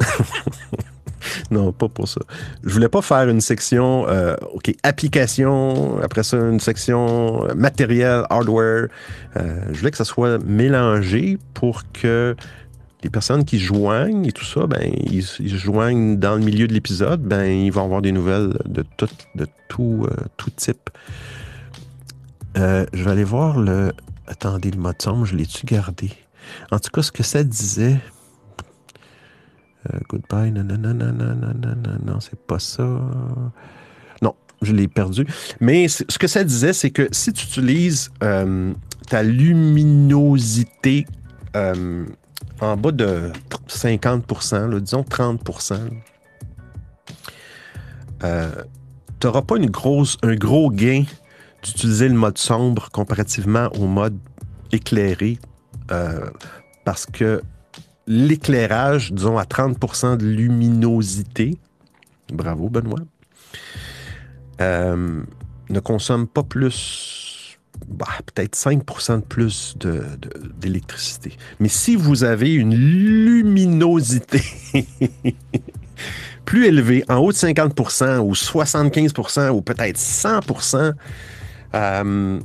(laughs) non, pas pour ça. Je voulais pas faire une section, euh, OK, application, après ça, une section matériel, hardware. Euh, je voulais que ça soit mélangé pour que les personnes qui joignent et tout ça, ben, ils, se joignent dans le milieu de l'épisode, ben, ils vont avoir des nouvelles de tout, de tout, euh, tout type. Euh, je vais aller voir le. Attendez, le mot de somme, je l'ai-tu gardé? En tout cas, ce que ça disait. Euh, goodbye, nanana, nanana, non, c'est pas ça. Non, je l'ai perdu. Mais ce que ça disait, c'est que si tu utilises ta luminosité en bas de 50% disons 30% tu n'auras pas une grosse, un gros gain d'utiliser le mode sombre comparativement au mode éclairé parce que l'éclairage, disons, à 30% de luminosité, bravo Benoît, euh, ne consomme pas plus, bah, peut-être 5% de plus d'électricité. Mais si vous avez une luminosité (laughs) plus élevée, en haut de 50% ou 75% ou peut-être 100% euh,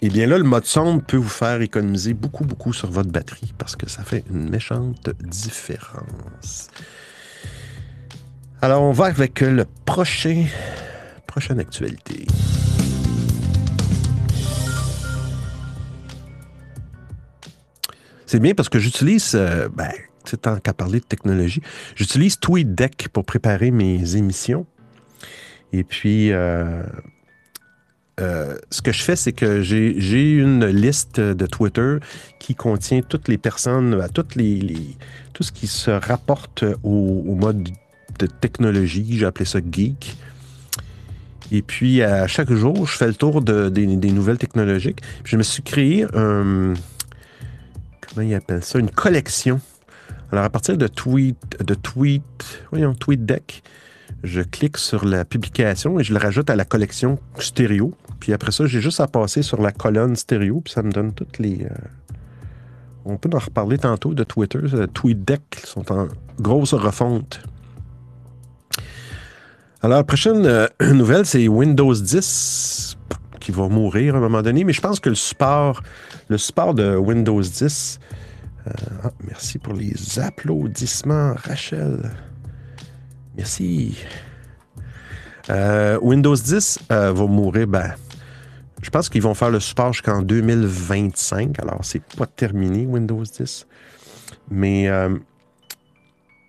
eh bien là, le mode sombre peut vous faire économiser beaucoup, beaucoup sur votre batterie parce que ça fait une méchante différence. Alors, on va avec le prochain, prochaine actualité. C'est bien parce que j'utilise, euh, ben, tant qu'à parler de technologie, j'utilise TweetDeck pour préparer mes émissions. Et puis, euh, euh, ce que je fais, c'est que j'ai une liste de Twitter qui contient toutes les personnes, à toutes les, tout ce qui se rapporte au, mode de technologie. J'ai appelé ça geek. Et puis, chaque jour, je fais le tour de, des, nouvelles technologiques. je me suis créé un. Comment il appelle ça Une collection. Alors, à partir de tweet, de tweet, voyons, TweetDeck, je clique sur la publication et je le rajoute à la collection stéréo. Puis après ça, j'ai juste à passer sur la colonne stéréo, puis ça me donne toutes les. Euh, on peut en reparler tantôt de Twitter. TweetDeck sont en grosse refonte. Alors, prochaine euh, (clears throat) nouvelle, c'est Windows 10 qui va mourir à un moment donné, mais je pense que le support, le support de Windows 10. Euh, ah, merci pour les applaudissements, Rachel. Merci. Euh, Windows 10 va mourir, ben, je pense qu'ils vont faire le support jusqu'en 2025. Alors, c'est pas terminé, Windows 10. Mais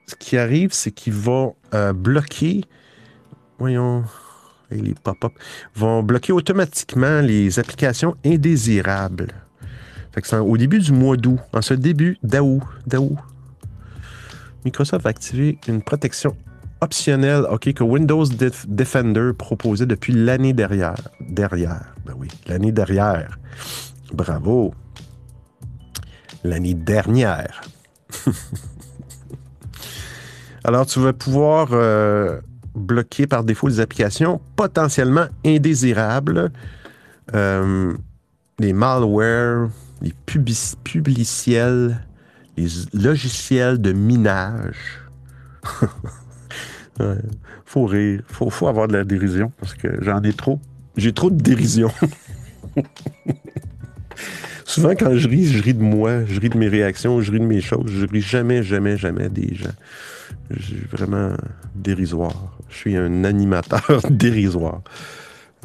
ce qui arrive, c'est qu'ils vont bloquer voyons, les pop-up, vont bloquer automatiquement les applications indésirables. Au début du mois d'août, en ce début d'août, d'août, Microsoft a activé une protection optionnelle ok, que Windows Defender proposait depuis l'année derrière. Derrière, ben oui, l'année derrière. Bravo. L'année dernière. (laughs) Alors, tu vas pouvoir euh, bloquer par défaut les applications potentiellement indésirables, euh, les malwares, les publiciels, les logiciels de minage. (laughs) faut rire, faut, faut avoir de la dérision parce que j'en ai trop. J'ai trop de dérision. (laughs) Souvent, quand je ris, je ris de moi, je ris de mes réactions, je ris de mes choses. Je ris jamais, jamais, jamais des gens. Je suis vraiment dérisoire. Je suis un animateur (laughs) dérisoire.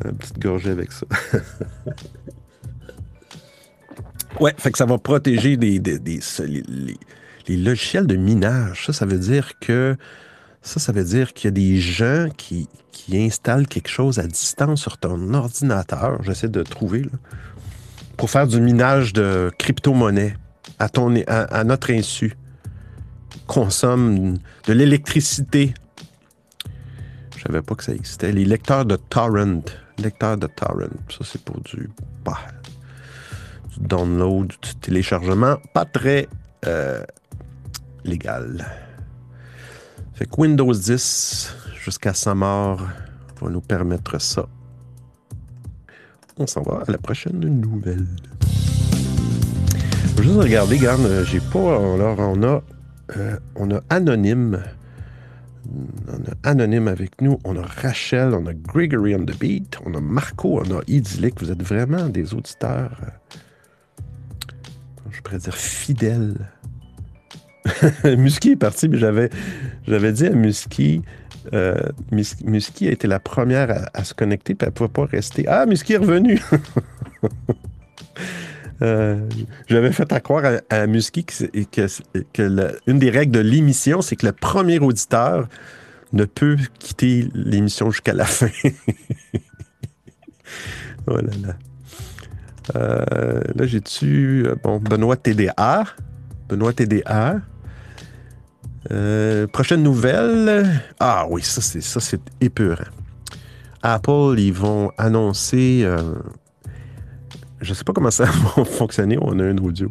Une petite gorgée avec ça. Ouais, fait que ça va protéger les, les, logiciels de minage. Ça, ça veut dire que ça, ça veut dire qu'il y a des gens qui, qui installent quelque chose à distance sur ton ordinateur. J'essaie de trouver pour faire du minage de crypto-monnaie à, ton, à notre insu consomment de l'électricité. Je savais pas que ça existait. Les lecteurs de torrent. Lecteurs de torrent. Ça, c'est pour du, bah, download, du téléchargement. Pas très euh, légal. Fait que Windows 10, jusqu'à sa mort, va nous permettre ça. On s'en va à la prochaine nouvelle. Juste regarder, regarde, j'ai pas. Alors, on a euh, on a Anonyme. On a Anonyme avec nous. On a Rachel. On a Gregory on the Beat. On a Marco. On a Idyllic. Vous êtes vraiment des auditeurs, euh, je pourrais dire, fidèles. (laughs) Musky est parti, mais j'avais, j'avais dit à Musky, euh, Musky a été la première à, se connecter, puis elle ne pouvait pas rester. Ah, Musky est revenu! (laughs) Euh, j'avais fait à croire à, à Musky que, une des règles de l'émission, c'est que le premier auditeur ne peut quitter l'émission jusqu'à la fin. (laughs) oh là là. Euh, là, j'ai-tu. Euh, bon, Benoît TDA. Benoît TDA. prochaine nouvelle. Ah oui, ça c'est ça c'est épeurant. Apple, ils vont annoncer je sais pas comment ça (laughs) va fonctionner, on a un audio.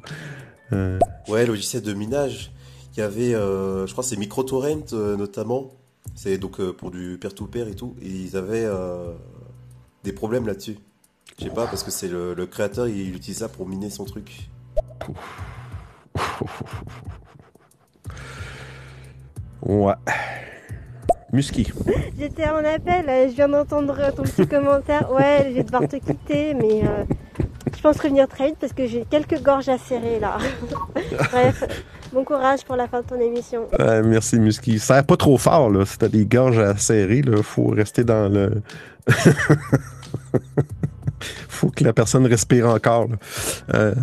Euh... Ouais, logiciel de minage. Il y avait, euh, je crois, c'est MicroTorrent euh, notamment. C'est donc euh, pour du peer-to-peer et tout. Ils avaient des problèmes là-dessus. Je sais pas, parce que c'est le, créateur, il utilise ça pour miner son truc. Ouais. Musky. J'étais en appel, je viens d'entendre ton petit (laughs) commentaire. Ouais, je vais devoir te quitter, mais je pense revenir très vite parce que j'ai quelques gorges à serrer là. (laughs) Bref, bon courage pour la fin de ton émission. merci Musky. Ça pas trop fort là. Si t'as des gorges à serrer, il faut rester dans le. (laughs) faut que la personne respire encore. Euh,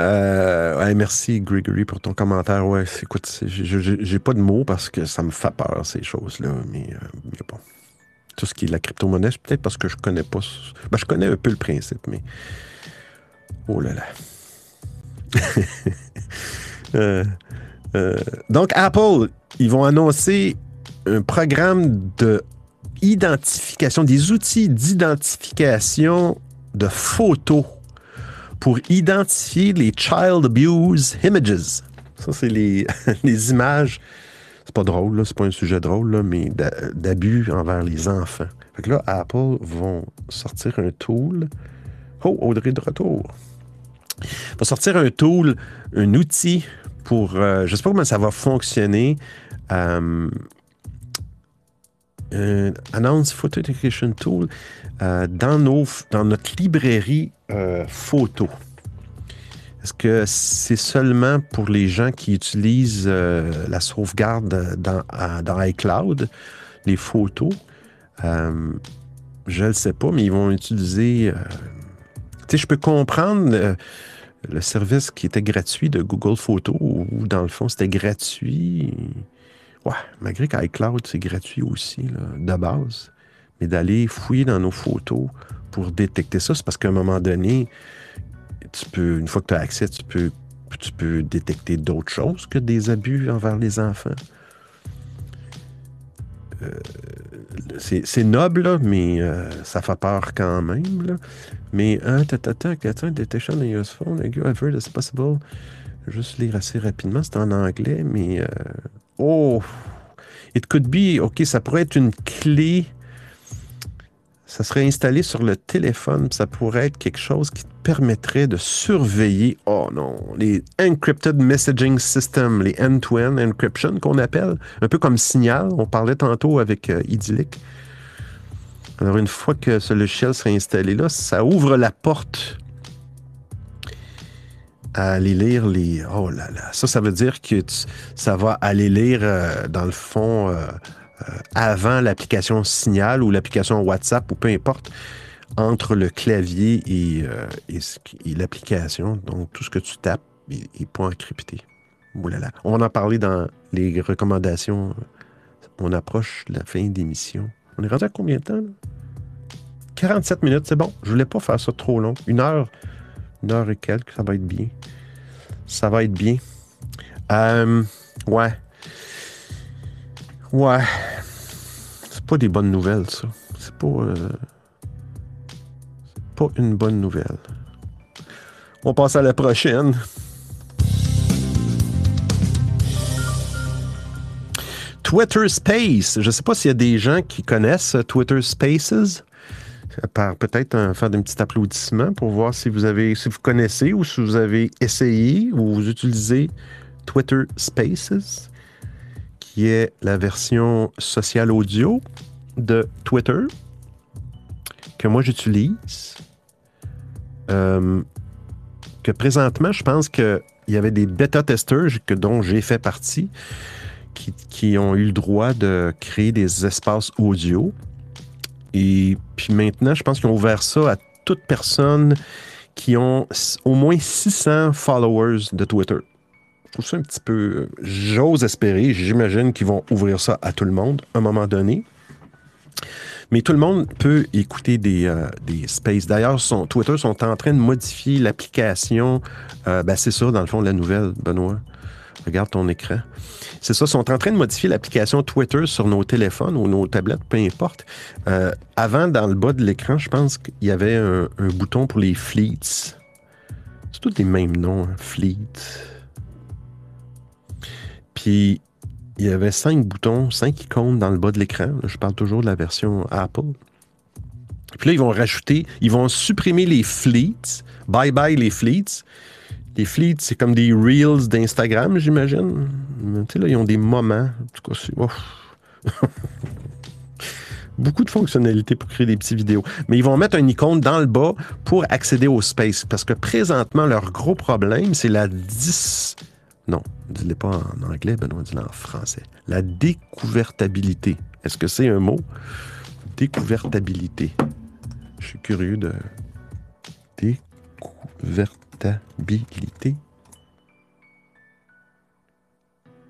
euh, merci Gregory pour ton commentaire. Ouais, écoute, j'ai pas de mots parce que ça me fait peur ces choses-là, mais, euh, bon. tout ce qui est la crypto-monnaie. Peut-être parce que je connais pas. Ben, je connais un peu le principe, mais. Oh là là. (laughs) Donc, Apple, ils vont annoncer un programme de identification, des outils d'identification de photos pour identifier les child abuse images. Ça, c'est les, (laughs) images. C'est pas drôle, c'est pas un sujet drôle, mais d'abus envers les enfants. Fait que là, Apple vont sortir un tool. Oh, Audrey de retour. Va sortir un tool, un outil pour. Euh, je sais pas comment ça va fonctionner. Euh, un Announce Photo Education Tool euh, dans, nos, dans notre librairie photo. Est-ce que c'est seulement pour les gens qui utilisent la sauvegarde dans, dans, iCloud, les photos? je ne le sais pas, mais ils vont utiliser. tu sais, je peux comprendre le service qui était gratuit de Google Photos, où dans le fond, c'était gratuit. Ouais, malgré qu'iCloud, c'est gratuit aussi, de base. Mais d'aller fouiller dans nos photos pour détecter ça, c'est parce qu'à un moment donné, tu peux, une fois que tu as accès, tu peux, tu peux détecter d'autres choses que des abus envers les enfants. Euh, c'est noble, mais euh, ça fait peur quand même. Mais un tata, detection in your phone, it's possible. Juste lire assez rapidement, c'est en anglais, mais euh, oh, it could be, ok, ça pourrait être une clé ça serait installé sur le téléphone. Ça pourrait être quelque chose qui te permettrait de surveiller, oh non, les encrypted messaging systems, les end-to-end encryption qu'on appelle, un peu comme Signal. On parlait tantôt avec euh, Idyllic. Alors, une fois que ce logiciel serait installé là, ça ouvre la porte à aller lire les. Oh là là. Ça, ça veut dire que ça va aller lire, euh, dans le fond, euh, euh, avant l'application Signal ou l'application WhatsApp ou peu importe, entre le clavier et, l'application. Donc, tout ce que tu tapes est, pas encrypté. Oulala. On va en parler dans les recommandations. On approche la fin d'émission. On est rendu à combien de temps? 47 minutes, c'est bon. Je voulais pas faire ça trop long. Une heure, une et quelques, ça va être bien. Ça va être bien. Euh, ouais. Ouais. C'est pas des bonnes nouvelles, ça. C'est pas. Euh, pas une bonne nouvelle. On passe à la prochaine. Twitter Space. Je ne sais pas s'il y a des gens qui connaissent Twitter Spaces. Par peut-être faire un petit applaudissement pour voir si vous avez, si vous connaissez ou si vous avez essayé ou vous utilisez Twitter Spaces qui est la version sociale audio de Twitter, que moi j'utilise. Euh, que présentement, je pense qu'il y avait des bêta-testeurs dont j'ai fait partie qui, qui, ont eu le droit de créer des espaces audio. Et puis maintenant, je pense qu'ils ont ouvert ça à toute personne qui ont au moins 600 followers de Twitter trouve ça un petit peu. J'ose espérer, j'imagine qu'ils vont ouvrir ça à tout le monde à un moment donné. Mais tout le monde peut écouter des, euh, des spaces. D'ailleurs, Twitter sont en train de modifier l'application. Euh, ben c'est ça, dans le fond, la nouvelle, Benoît. Regarde ton écran. C'est ça, sont en train de modifier l'application Twitter sur nos téléphones ou nos tablettes, peu importe. Euh, avant, dans le bas de l'écran, je pense qu'il y avait un, bouton pour les fleets. C'est tous les mêmes noms, hein, fleets. Puis il y avait cinq boutons, cinq icônes dans le bas de l'écran. Je parle toujours de la version Apple. Puis là, ils vont rajouter, ils vont supprimer les fleets. Bye bye les fleets. Les fleets, c'est comme des reels d'Instagram, j'imagine. Tu sais, là, ils ont des moments. En tout cas, c'est. (laughs) Beaucoup de fonctionnalités pour créer des petites vidéos. Mais ils vont mettre un icône dans le bas pour accéder au space. Parce que présentement, leur gros problème, c'est la 10 non, dis-le pas en anglais, Benoît, dis-le en français. La découvertabilité. Est-ce que c'est un mot? Découvertabilité. Je suis curieux de.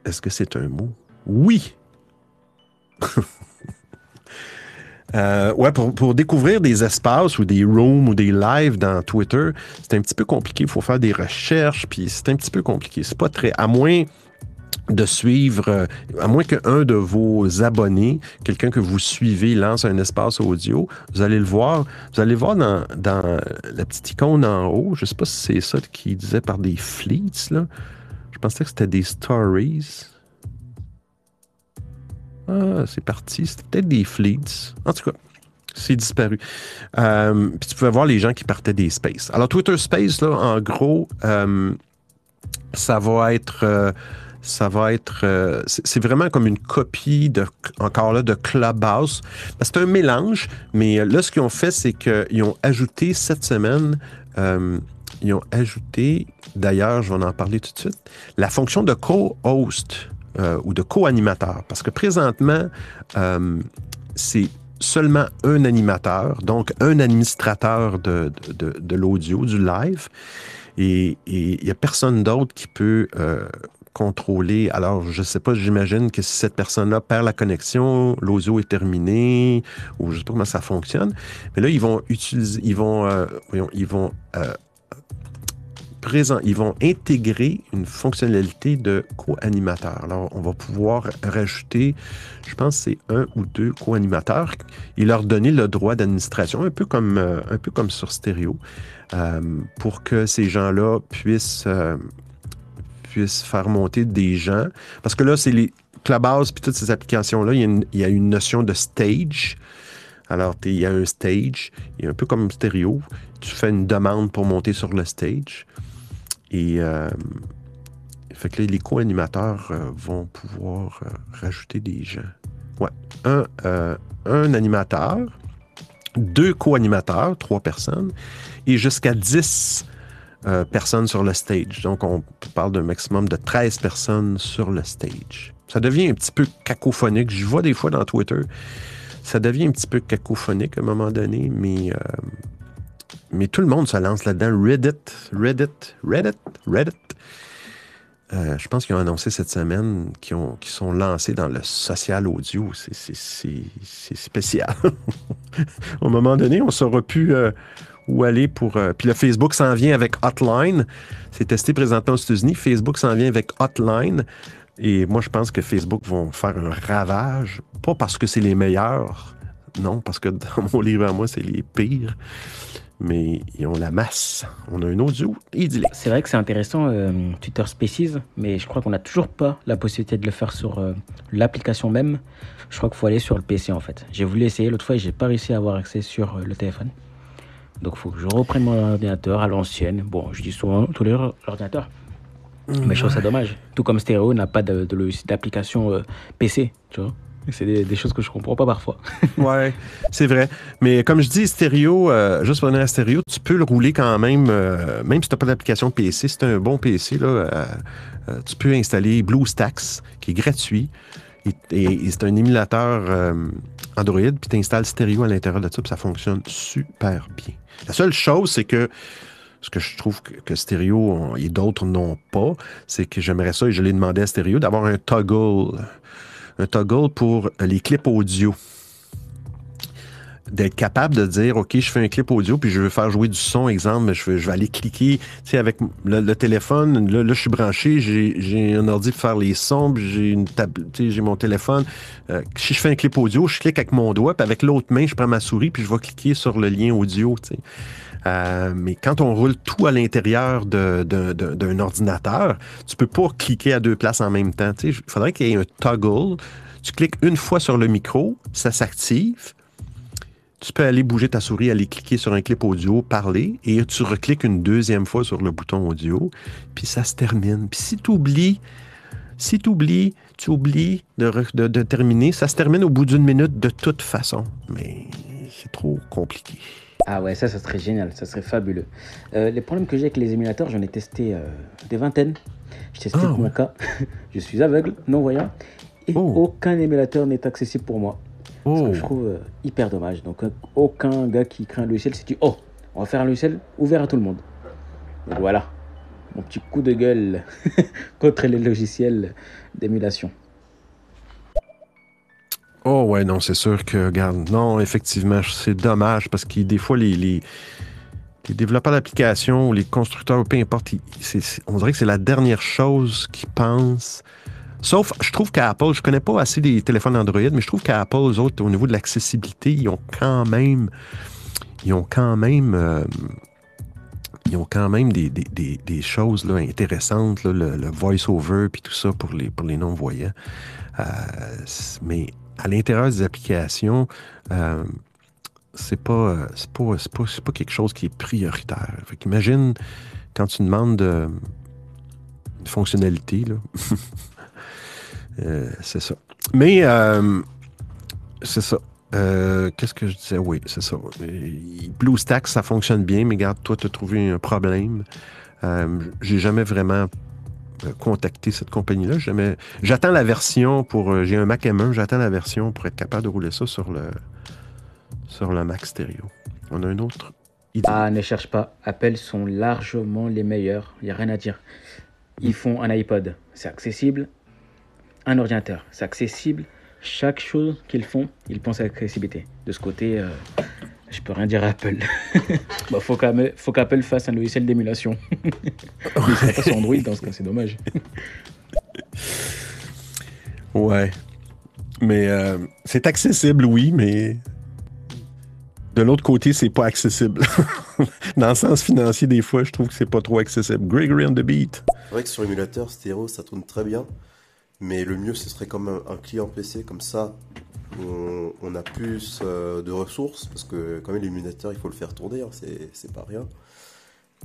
Est-ce que c'est un mot? Oui! (laughs) Euh, ouais, pour, pour, découvrir des espaces ou des rooms ou des lives dans Twitter, c'est un petit peu compliqué. Il faut faire des recherches, puis c'est un petit peu compliqué. C'est pas très. À moins de suivre, euh, à moins qu'un de vos abonnés, quelqu'un que vous suivez, lance un espace audio, vous allez le voir. Vous allez voir dans, dans la petite icône en haut. Je sais pas si c'est ça qui disait par des fleets, là. Je pensais que c'était des stories. Ah, c'est parti. C'était peut-être des fleets. En tout cas, c'est disparu. Euh, puis tu pouvais voir les gens qui partaient des spaces. Alors, Twitter Space, là, en gros, euh, ça va être. Ça va être. Euh, c'est vraiment comme une copie de, encore là, de Clubhouse. C'est un mélange, mais là, ce qu'ils ont fait, c'est qu'ils ont ajouté cette semaine. Euh, ils ont ajouté, d'ailleurs, je vais en parler tout de suite, la fonction de co-host euh, ou de co-animateur. Parce que présentement, c'est seulement un animateur, donc un administrateur de, de, l'audio, du live. Et il n'y a personne d'autre qui peut contrôler. Alors, je ne sais pas, j'imagine que si cette personne-là perd la connexion, l'audio est terminé, ou je ne sais pas comment ça fonctionne. Mais là, ils vont utiliser, ils vont, euh, ils vont euh, ils vont intégrer une fonctionnalité de co-animateur. Alors, on va pouvoir rajouter, je pense, c'est un ou deux co-animateurs et leur donner le droit d'administration, un peu comme, euh, un peu comme sur stéréo, pour que ces gens-là puissent puisse faire monter des gens. Parce que là, c'est les Clubhouse puis toutes ces applications-là, il, y a une notion de stage. Alors, il y a un stage, il y a un peu comme stéréo. Tu fais une demande pour monter sur le stage. Et euh, fait que les co-animateurs euh, vont pouvoir euh, rajouter des gens. Ouais. Un, un animateur, deux co-animateurs, trois personnes, et jusqu'à dix euh, personnes sur le stage. Donc, on parle d'un maximum de 13 personnes sur le stage. Ça devient un petit peu cacophonique. Je vois des fois dans Twitter, ça devient un petit peu cacophonique à un moment donné, mais, euh, mais tout le monde se lance là-dedans. Reddit, Reddit, Reddit, Reddit. Euh, je pense qu'ils ont annoncé cette semaine qu'ils qui sont lancés dans le social audio. C'est spécial. (laughs) un moment donné, on ne saura plus où aller pour. Euh, puis le Facebook s'en vient avec Hotline. C'est testé présentement aux États-Unis. Facebook s'en vient avec Hotline. Et moi, je pense que Facebook vont faire un ravage. Pas parce que c'est les meilleurs. Non, parce que dans mon livre à moi, c'est les pires. Mais ils ont la masse. On a un audio idyllique. C'est vrai que c'est intéressant, euh, Twitter Spaces, mais je crois qu'on n'a toujours pas la possibilité de le faire sur euh, l'application même. Je crois qu'il faut aller sur le PC en fait. J'ai voulu essayer l'autre fois et j'ai pas réussi à avoir accès sur le téléphone. Donc il faut que je reprenne mon ordinateur à l'ancienne. Bon, je dis souvent tous les ordinateurs. Mais je trouve ça dommage. Tout comme Stereo n'a pas d'application de, euh, PC, tu vois. C'est des, choses que je comprends pas parfois. (laughs) ouais, c'est vrai. Mais comme je dis, stéréo, euh, juste pour venir à stéréo, tu peux le rouler quand même, euh, même si tu n'as pas d'application PC. C'est un bon PC, là, tu peux installer BlueStacks, qui est gratuit. Et, c'est un émulateur Android, puis tu installes stéréo à l'intérieur de ça, puis ça fonctionne super bien. La seule chose, c'est que ce que je trouve que, stéréo et d'autres n'ont pas, c'est que j'aimerais ça, et je l'ai demandé à stéréo, d'avoir un toggle. Un toggle pour les clips audio d'être capable de dire, OK, je fais un clip audio, puis je veux faire jouer du son, exemple, je vais, je vais aller cliquer, tu sais, avec le, téléphone, là, je suis branché, j'ai un ordi pour faire les sons, j'ai une table, j'ai mon téléphone. Euh, si je fais un clip audio, je clique avec mon doigt, puis avec l'autre main, je prends ma souris, puis je vais cliquer sur le lien audio, tu sais. Euh, mais quand on roule tout à l'intérieur d'un ordinateur, tu peux pas cliquer à deux places en même temps. Il faudrait qu'il y ait un toggle. Tu cliques une fois sur le micro, ça s'active tu peux aller bouger ta souris, aller cliquer sur un clip audio, parler, et tu recliques une deuxième fois sur le bouton audio, puis ça se termine. Puis si tu oublies, si tu oublies, tu oublies de, terminer, ça se termine au bout d'une minute de toute façon. Mais c'est trop compliqué. Ah ouais, ça, ça serait génial, ça serait fabuleux. Euh, les problèmes que j'ai avec les émulateurs, j'en ai testé euh, des vingtaines. J'ai testé ah, mon cas. (laughs) je suis aveugle, non-voyant, et oh. aucun émulateur n'est accessible pour moi. Que je oh. trouve euh, hyper dommage. Donc, euh, aucun gars qui crée un logiciel s'est dit Oh, on va faire un logiciel ouvert à tout le monde. Donc voilà, mon petit coup de gueule (laughs) contre les logiciels d'émulation. Oh ouais, non, c'est sûr que, regarde, non, effectivement, c'est dommage parce que des fois, les, les, les développeurs d'applications ou les constructeurs, peu importe, ils- on dirait que c'est la dernière chose qu'ils pensent. Sauf, je trouve qu'à Apple, je connais pas assez les téléphones Android, mais je trouve qu'à Apple, eux autres, au niveau de l'accessibilité, ils ont quand même, ils ont quand même, euh, ils ont quand même des, des- des- des choses là, intéressantes, le, voice-over puis tout ça pour les, pour les non-voyants. Euh, mais à l'intérieur des applications, euh, c'est pas, euh, c'est pas, pas, quelque chose qui est prioritaire. Fait quand tu demandes euh, une fonctionnalité, là. (laughs) Euh, c'est ça. Mais euh, c'est ça. Euh, Qu'est-ce que je disais? Oui, c'est ça. BlueStacks, ça fonctionne bien, mais regarde, toi, tu as trouvé un problème. J'ai jamais vraiment contacté cette compagnie-là. J'attends la version pour. J'ai un Mac M1, j'attends la version pour être capable de rouler ça sur le, sur le Mac stéréo. On a une autre. Ah, ne cherche pas. Apple sont largement les meilleurs. Il n'y a rien à dire. Ils font un iPod. C'est accessible. Un ordinateur. C'est accessible. Chaque chose qu'ils font, ils pensent à l'accessibilité. De ce côté, euh, je peux rien dire à Apple. (laughs) bah, faut qu'Apple faut qu'Apple fasse un logiciel d'émulation. (laughs) Mais sont pas sur Android dans ce cas, c'est dommage. Ouais. Mais euh, c'est accessible, oui, mais de l'autre côté, c'est pas accessible. (laughs) Dans le sens financier, des fois, je trouve que c'est pas trop accessible. Gregory on the beat. C'est vrai que sur émulateur, stéréo, ça tourne très bien. Mais le mieux, ce serait comme un, client PC, comme ça, on, on a plus euh, de ressources, parce que quand même, l'émulateur, il faut le faire tourner, hein, c'est pas rien.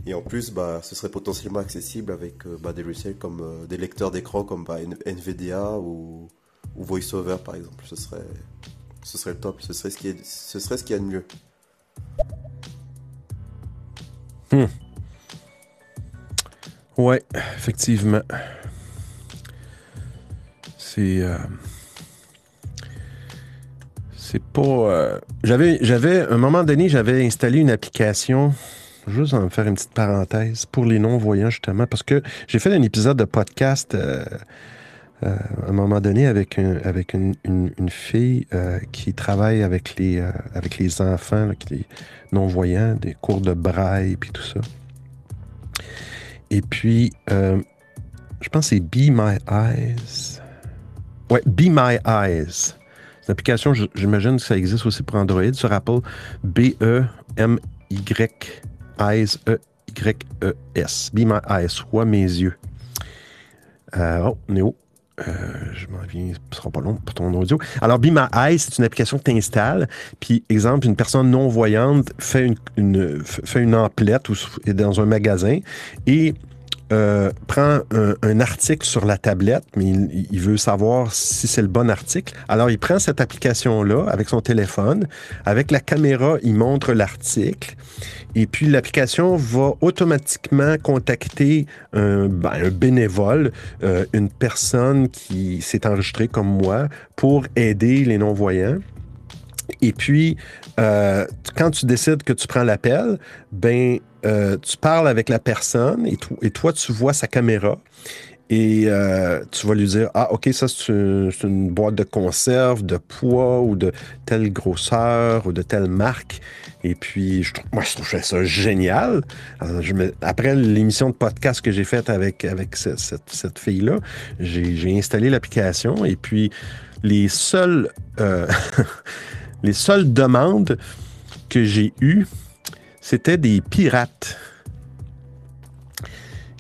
Et en plus, bah, ce serait potentiellement accessible avec euh, bah, des logiciels comme euh, des lecteurs d'écran comme bah, NVDA ou, VoiceOver, par exemple. Ce serait, ce serait le top, ce serait ce qui est, ce serait ce qu'il y a de mieux. Ouais, effectivement. C'est. euh, c'est pas. euh, J'avais, j'avais, un moment donné, j'avais installé une application. Juste en faire une petite parenthèse pour les non-voyants, justement, parce que j'ai fait un épisode de podcast euh, à un moment donné avec, un- avec une, une- fille qui travaille avec les, avec les enfants, qui- les non-voyants, des cours de braille, puis tout ça. Et puis, je pense que c'est Be My Eyes. Ouais, Be My Eyes. C'est une application, j'imagine que ça existe aussi pour Android, sur Apple. B-E-M-Y Eyes, E-Y-E-S. Be My Eyes, soit mes yeux. Euh, oh, Néo. Euh, je m'en viens, ce sera pas long pour ton audio. Alors, Be My Eyes, c'est une application que tu installes. Puis, exemple, une personne non-voyante fait une, une- fait une emplette ou s- est dans un magasin et euh, prend un, article sur la tablette, mais il, veut savoir si c'est le bon article. Alors, il prend cette application-là avec son téléphone. Avec la caméra, il montre l'article. Et puis, l'application va automatiquement contacter un, ben, bénévole, euh, une personne qui s'est enregistrée comme moi pour aider les non-voyants. Et puis, euh, quand tu décides que tu prends l'appel, ben, euh, tu parles avec la personne et, to- et toi, tu vois sa caméra. Et euh, tu vas lui dire Ah, OK, ça, c'est une, boîte de conserve de poids ou de telle grosseur ou de telle marque. Et puis, je moi, je trouvais ça génial. Après l'émission de podcast que j'ai faite avec, avec ce- cette, cette fille-là, j'ai installé l'application et puis les seules, euh, (laughs) les seules demandes que j'ai eues, c'était des pirates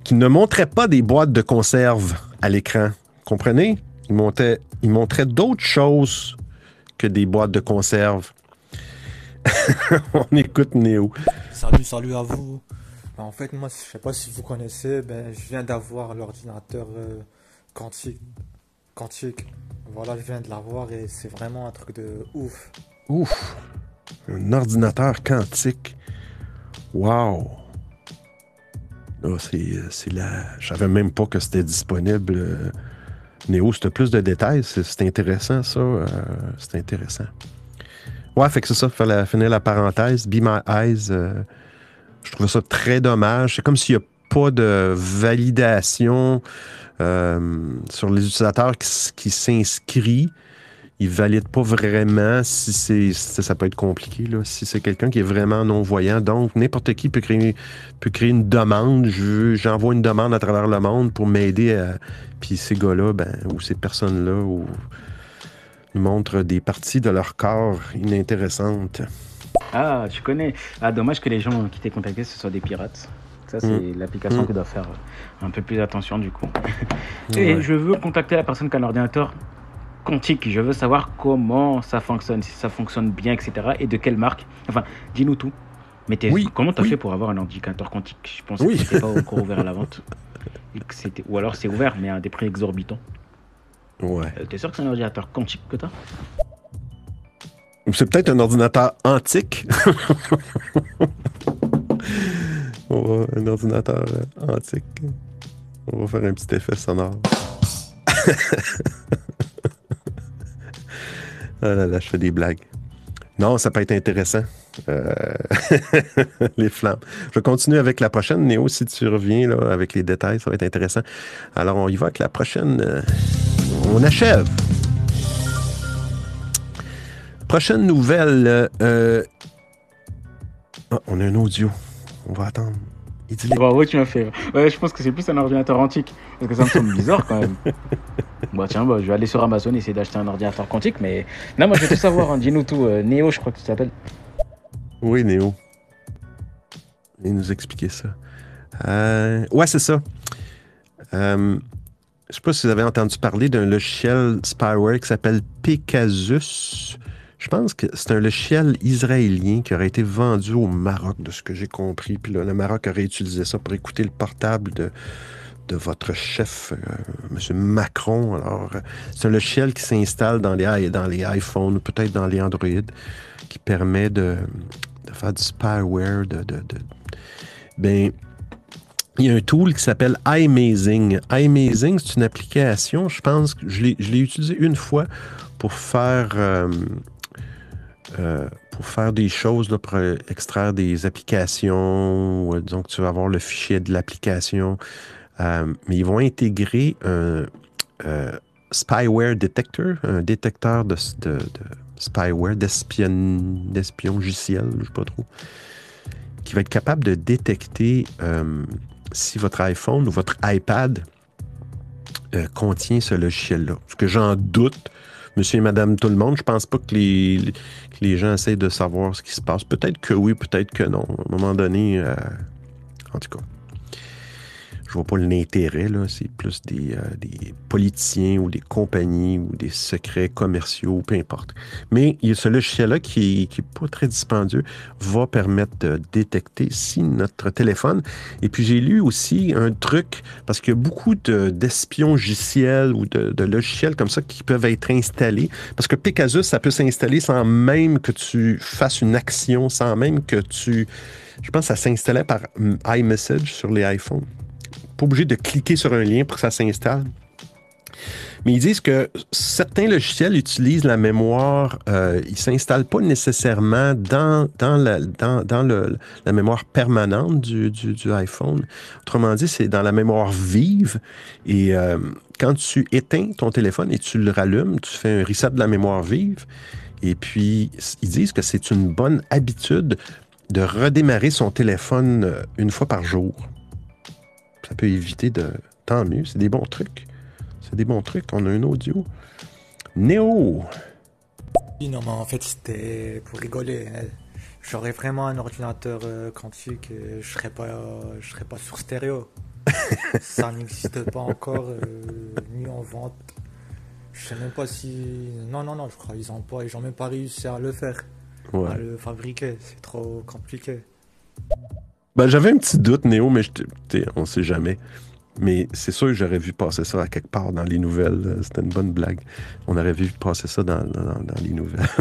qui ne montraient pas des boîtes de conserve à l'écran. Comprenez? Ils, montaient, ils montraient d'autres choses que des boîtes de conserve. (laughs) On écoute Néo. Salut, salut à vous. Ben, en fait, moi, je sais pas si vous connaissez, ben, je viens d'avoir l'ordinateur euh, quantique. Quantique. Voilà, je viens de l'avoir et c'est vraiment un truc de ouf. Ouf! Un ordinateur quantique. Wow! Là, c'est. Je savais même pas que c'était disponible. euh, Néo, c'était plus de détails. C'est, intéressant, ça. euh, c'est intéressant. Ouais, fait que c'est ça. Fallait finir la parenthèse. Be My Eyes. euh, je trouvais ça très dommage. C'est comme s'il n'y a pas de validation euh, sur les utilisateurs qui, qui s'inscrivent. Il valide pas vraiment si c'est ça, peut être compliqué là, si c'est quelqu'un qui est vraiment non voyant. Donc n'importe qui peut créer peut créer une demande. Je j'envoie une demande à travers le monde pour m'aider à puis ces gars-là ben ou ces personnes-là ou nous montrent des parties de leur corps inintéressantes. Ah, tu connais. Ah, dommage que les gens qui t'aient contacté ce soient des pirates. Ça, c'est mm. l'application mm. qui doit faire un peu plus attention du coup. (laughs) Et je veux contacter la personne qui a un ordinateur quantique. Je veux savoir comment ça fonctionne, si ça fonctionne bien, etc. Et de quelle marque. Enfin, dis-nous tout. Mais comment tu as fait pour avoir un ordinateur quantique? Je pensais que c'était pas encore ouvert à la vente. (laughs) Ou alors c'est ouvert, mais à des prix exorbitants. Ouais. Euh, t'es sûr que c'est un ordinateur quantique que t'as? C'est peut-être un ordinateur antique? (laughs) un ordinateur euh, antique. On va faire un petit effet sonore. (laughs) Ah là là, je fais des blagues. Non, ça peut être intéressant. Euh, (laughs) les flammes. Je vais continuer avec la prochaine. Néo, si tu reviens avec les détails, ça va être intéressant. Alors, on y va avec la prochaine. Euh, on achève. Prochaine nouvelle. Euh, ah, on a un audio. On va attendre. Il dit Bravo, tu m'as fait. Ouais, je pense que c'est plus un ordinateur antique. Parce que ça me semble bizarre quand même. (laughs) bah tiens, bah, je vais aller sur Amazon essayer d'acheter un ordinateur quantique. Mais non, moi je veux tout savoir. Hein. Dis-nous tout. Euh, Néo, je crois que tu t'appelles. Oui, Néo. Il nous expliquer ça. Euh... Ouais, c'est ça. Euh... Je sais pas si vous avez entendu parler d'un logiciel spyware qui s'appelle Pegasus. Je pense que c'est un logiciel israélien qui aurait été vendu au Maroc, de ce que j'ai compris. Puis là, le Maroc aurait utilisé ça pour écouter le portable de, de votre chef, euh, M. Macron. Alors, euh, c'est un logiciel qui s'installe dans les, dans les iPhones, peut-être dans les Android, qui permet de, faire du spyware, de, de, ben, il y a un tool qui s'appelle iMazing. iMazing, c'est une application, je pense que je l'ai utilisé une fois pour faire euh, euh, pour faire des choses, pour extraire des applications, donc tu vas avoir le fichier de l'application, euh, mais ils vont intégrer un euh, spyware detector, un détecteur de, spyware, d'espion, d'espion je ne sais pas trop, qui va être capable de détecter si votre iPhone ou votre iPad contient ce logiciel-là. Ce que j'en doute, monsieur et madame tout le monde. Je pense pas que les, les gens essayent de savoir ce qui se passe. Peut-être que oui, peut-être que non. À un moment donné, euh, en tout cas je vois pas l'intérêt, là. C'est plus des, euh, des, politiciens ou des compagnies ou des secrets commerciaux, peu importe. Mais il y a ce logiciel-là qui, qui est pas très dispendieux, va permettre de détecter si notre téléphone. Et puis j'ai lu aussi un truc, parce qu'il y a beaucoup d'espions ou de, de, logiciels comme ça qui peuvent être installés. Parce que Pegasus, ça peut s'installer sans même que tu fasses une action, sans même que tu... Je pense que ça s'installait par iMessage sur les iPhones obligé de cliquer sur un lien pour que ça s'installe. Mais ils disent que certains logiciels utilisent la mémoire, euh, ils ne s'installent pas nécessairement dans, dans, la, dans, le, la mémoire permanente du, du, iPhone. Autrement dit, c'est dans la mémoire vive. Et euh, quand tu éteins ton téléphone et tu le rallumes, tu fais un reset de la mémoire vive. Et puis, ils disent que c'est une bonne habitude de redémarrer son téléphone euh, une fois par jour ça peut éviter de. Tant mieux, c'est des bons trucs. C'est des bons trucs. On a un audio. Néo! Non, mais en fait, c'était pour rigoler. Hein. J'aurais vraiment un ordinateur euh, quantique et je serais pas, je serais pas sur stéréo. (laughs) ça n'existe pas encore, euh, ni en vente. Je sais même pas si. Non, non, non, je crois qu'ils ont pas, ils ont même pas réussi à le faire, à le fabriquer. C'est trop compliqué. Ben, j'avais un petit doute, Néo, mais on sait jamais. Mais c'est sûr que j'aurais vu passer ça à quelque part dans les nouvelles. C'était une bonne blague. On aurait vu passer ça dans, les nouvelles. (laughs)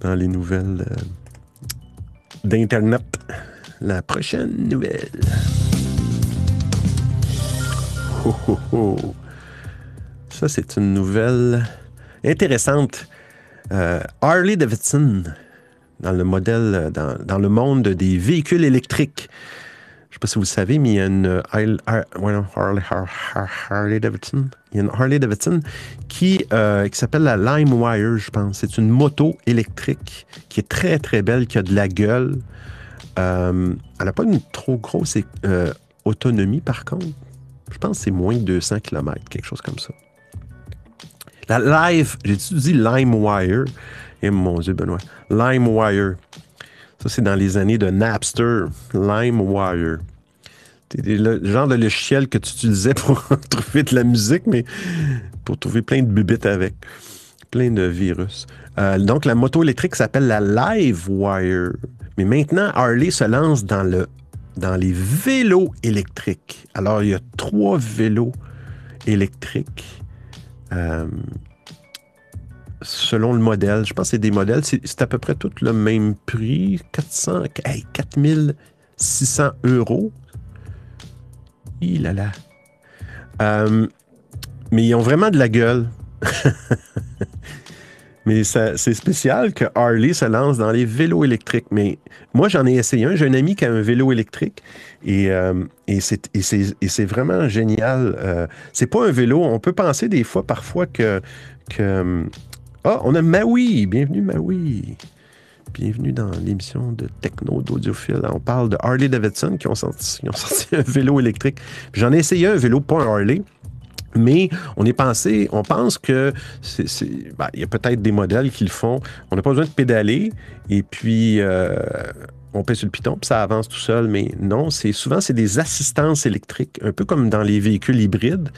dans les nouvelles euh, d'Internet. La prochaine nouvelle. Ça, c'est une nouvelle intéressante. Euh, Harley Davidson dans le modèle, dans, le monde des véhicules électriques, Je sais pas si vous le savez, mais il y a une euh, Harley, Davidson. Il y a une Harley Davidson qui, euh, qui s'appelle la LimeWire, je pense. C'est une moto électrique qui est très, très belle, qui a de la gueule. Euh, elle n'a pas une trop grosse euh, autonomie, par contre. Je pense que c'est moins de 200 km, quelque chose comme ça. La Live, j'ai dit LimeWire? Et mon Dieu, Benoît. LimeWire. Ça, c'est dans les années de Napster. LimeWire. C'est le genre de logiciel que tu utilisais pour (laughs) trouver de la musique, mais pour trouver plein de bubites avec. Plein de virus. Euh, donc, la moto électrique s'appelle la LiveWire. Mais maintenant, Harley se lance dans, le, dans les vélos électriques. Alors, il y a trois vélos électriques. Euh, selon le modèle. Je pense que c'est des modèles. C'est à peu près tout le même prix. 400, hey, 4600 euros. Il là là. Euh, mais ils ont vraiment de la gueule. (laughs) mais c'est spécial que Harley se lance dans les vélos électriques. Mais moi, j'en ai essayé un. J'ai un ami qui a un vélo électrique et, euh, et c'est vraiment génial. Euh, c'est pas un vélo. On peut penser des fois, parfois, que ah, on a Maui. Bienvenue, Maui. Bienvenue dans l'émission de Techno d'Audiophile. On parle de Harley Davidson qui ont sorti, un vélo électrique. J'en ai essayé un vélo, pas un Harley. Mais on est pensé, on pense que c'est, ben, il y a peut-être des modèles qui le font. On n'a pas besoin de pédaler et puis euh, on pèse sur le piton puis ça avance tout seul. Mais non, c'est souvent c'est des assistances électriques, un peu comme dans les véhicules hybrides.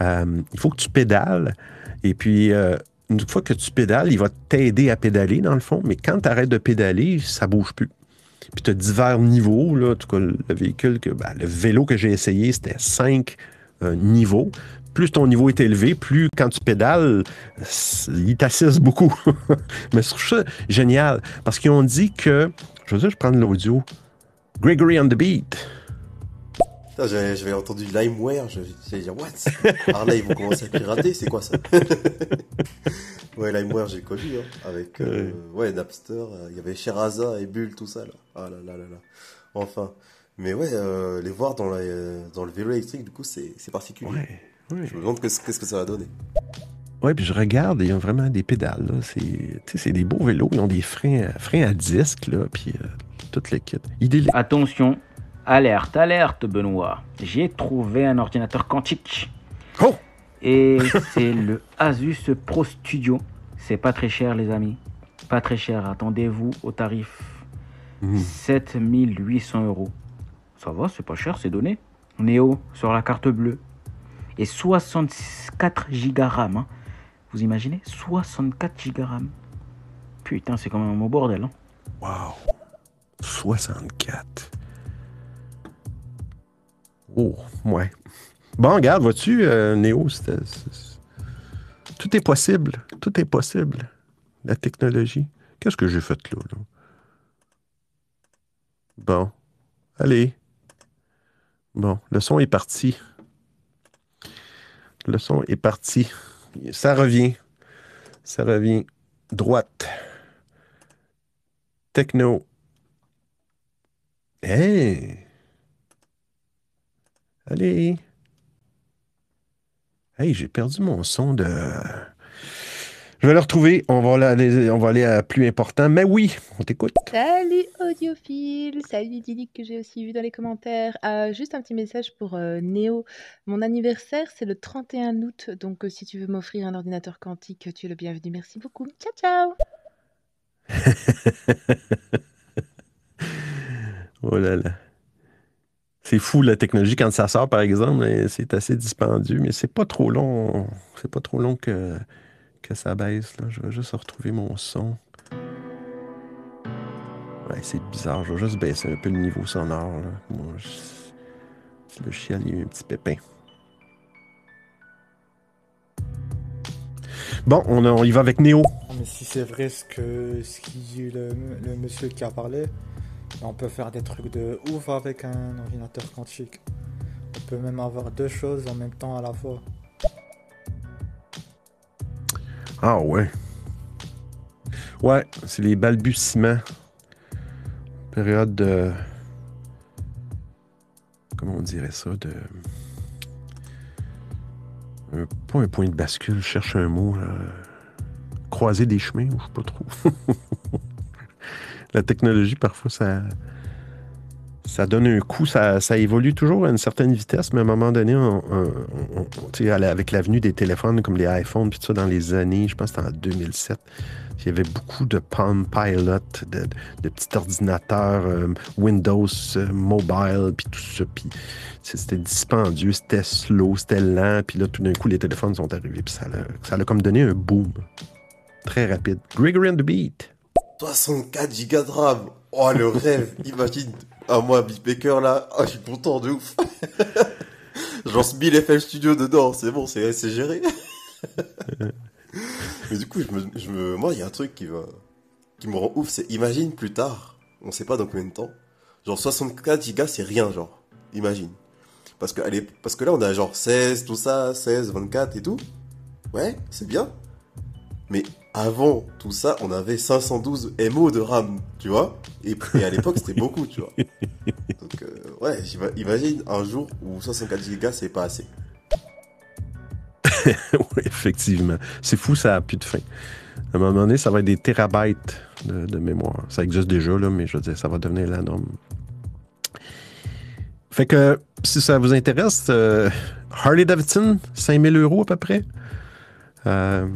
Euh, il faut que tu pédales et puis euh, une fois que tu pédales, il va t'aider à pédaler, dans le fond, mais quand tu arrêtes de pédaler, ça bouge plus. Puis tu as divers niveaux, là, en tout cas, le véhicule, ben, le vélo que j'ai essayé, c'était cinq euh, niveaux. Plus ton niveau est élevé, plus quand tu pédales, il t'assiste beaucoup. (laughs) mais je trouve ça génial, parce qu'ils ont dit que, je veux dire, je prends de l'audio, Gregory on the Beat, j'avais entendu LimeWare, j'allais dire, what? (laughs) Alors là, ils vont commencer à pirater, c'est quoi ça? (laughs) Ouais, LimeWare, j'ai connu, hein, avec euh, ouais, Napster, euh, il y avait Sheraza et Bull, tout ça, là. Ah là là là là. Enfin. Mais ouais, euh, les voir dans, la, dans le vélo électrique, du coup, c'est particulier. Ouais, Je me demande qu'est-ce que ça va donner. Ouais, puis je regarde, ils ont vraiment des pédales. C'est des beaux vélos, ils ont des freins, freins à disque, là, puis tout le kit. Attention, Alerte, alerte, Benoît. J'ai trouvé un ordinateur quantique. Oh Et (laughs) c'est le Asus Pro Studio. C'est pas très cher, les amis. Pas très cher. Attendez-vous au tarif 7800 mmh. euros. Ça va, c'est pas cher, c'est donné. Néo sur la carte bleue. Et 64 Go RAM. Hein. Vous imaginez? 64 Go RAM. Putain, c'est quand même un beau bordel. Hein. Waouh 64. Oh, ouais. Bon, regarde, vois-tu, euh, Néo, tout est possible. Tout est possible. La technologie. Qu'est-ce que j'ai fait là, là? Bon. Allez. Bon, le son est parti. Le son est parti. Ça revient. Ça revient. Droite. Techno. Hey! Allez. Hey, j'ai perdu mon son de. Je vais le retrouver. On va aller, on va aller à plus important. Mais oui, on t'écoute. Salut audiophile. Salut Didic que j'ai aussi vu dans les commentaires. Euh, juste un petit message pour euh, Néo. Mon anniversaire, c'est le 31 août. Donc, euh, si tu veux m'offrir un ordinateur quantique, tu es le bienvenu. Merci beaucoup. Ciao, ciao. (laughs) oh là là. C'est fou la technologie quand ça sort, par exemple, c'est assez dispendieux, mais c'est pas trop long. C'est pas trop long que, ça baisse. Là. Je vais juste retrouver mon son. Ouais, c'est bizarre. Je vais juste baisser un peu le niveau sonore. Le chien, il a un petit pépin. Bon, on, y va avec Néo. Mais si c'est vrai ce que ce qui, le, le monsieur qui a on peut faire des trucs de ouf avec un ordinateur quantique. On peut même avoir deux choses en même temps à la fois. Ah ouais. Ouais, c'est les balbutiements. Période de. comment on dirait ça, de... un- pas un point de bascule, je cherche un mot, croiser des chemins, ou je sais pas trop. (laughs) La technologie, parfois, ça, donne un coup, ça, évolue toujours à une certaine vitesse, mais à un moment donné, on, on- avec l'avenue des téléphones comme les iPhones, puis tout ça, dans les années, je pense que c'était en 2007, il y avait beaucoup de Palm Pilot, de, petits ordinateurs euh, Windows euh, Mobile, puis tout ça, puis c'était dispendieux, c'était slow, c'était lent, puis là, tout d'un coup, les téléphones sont arrivés, puis ça l'a ça comme donné un boom très rapide. Gregory and the Beat. 64 gigas de RAM. Oh, le rêve. (laughs) Imagine. Ah, moi, Big Baker, là. Ah, je suis content de ouf. Je lance 1000 FL Studio dedans. C'est bon, c'est c'est géré. (laughs) Mais du coup, je me, je me, moi, il y a un truc qui va, qui me rend ouf. C'est imagine plus tard. On sait pas dans combien de temps. Genre 64 gigas, c'est rien, genre. Imagine. Parce que, allez, parce que là, on a genre 16, tout ça, 16, 24 et tout. Ouais, c'est bien. Mais avant tout ça, on avait 512 MO de RAM, tu vois. Et, et à l'époque, c'était (laughs) beaucoup, tu vois. Donc, euh, ouais, imagine un jour où 64 Go, c'est pas assez. (laughs) oui, effectivement. C'est fou, ça n'a plus de fin. À un moment donné, ça va être des terabytes de, de mémoire. Ça existe déjà, là, mais je veux dire, ça va devenir la norme. Fait que, si ça vous intéresse, euh, Harley Davidson, 5000 euros à peu près. Euh,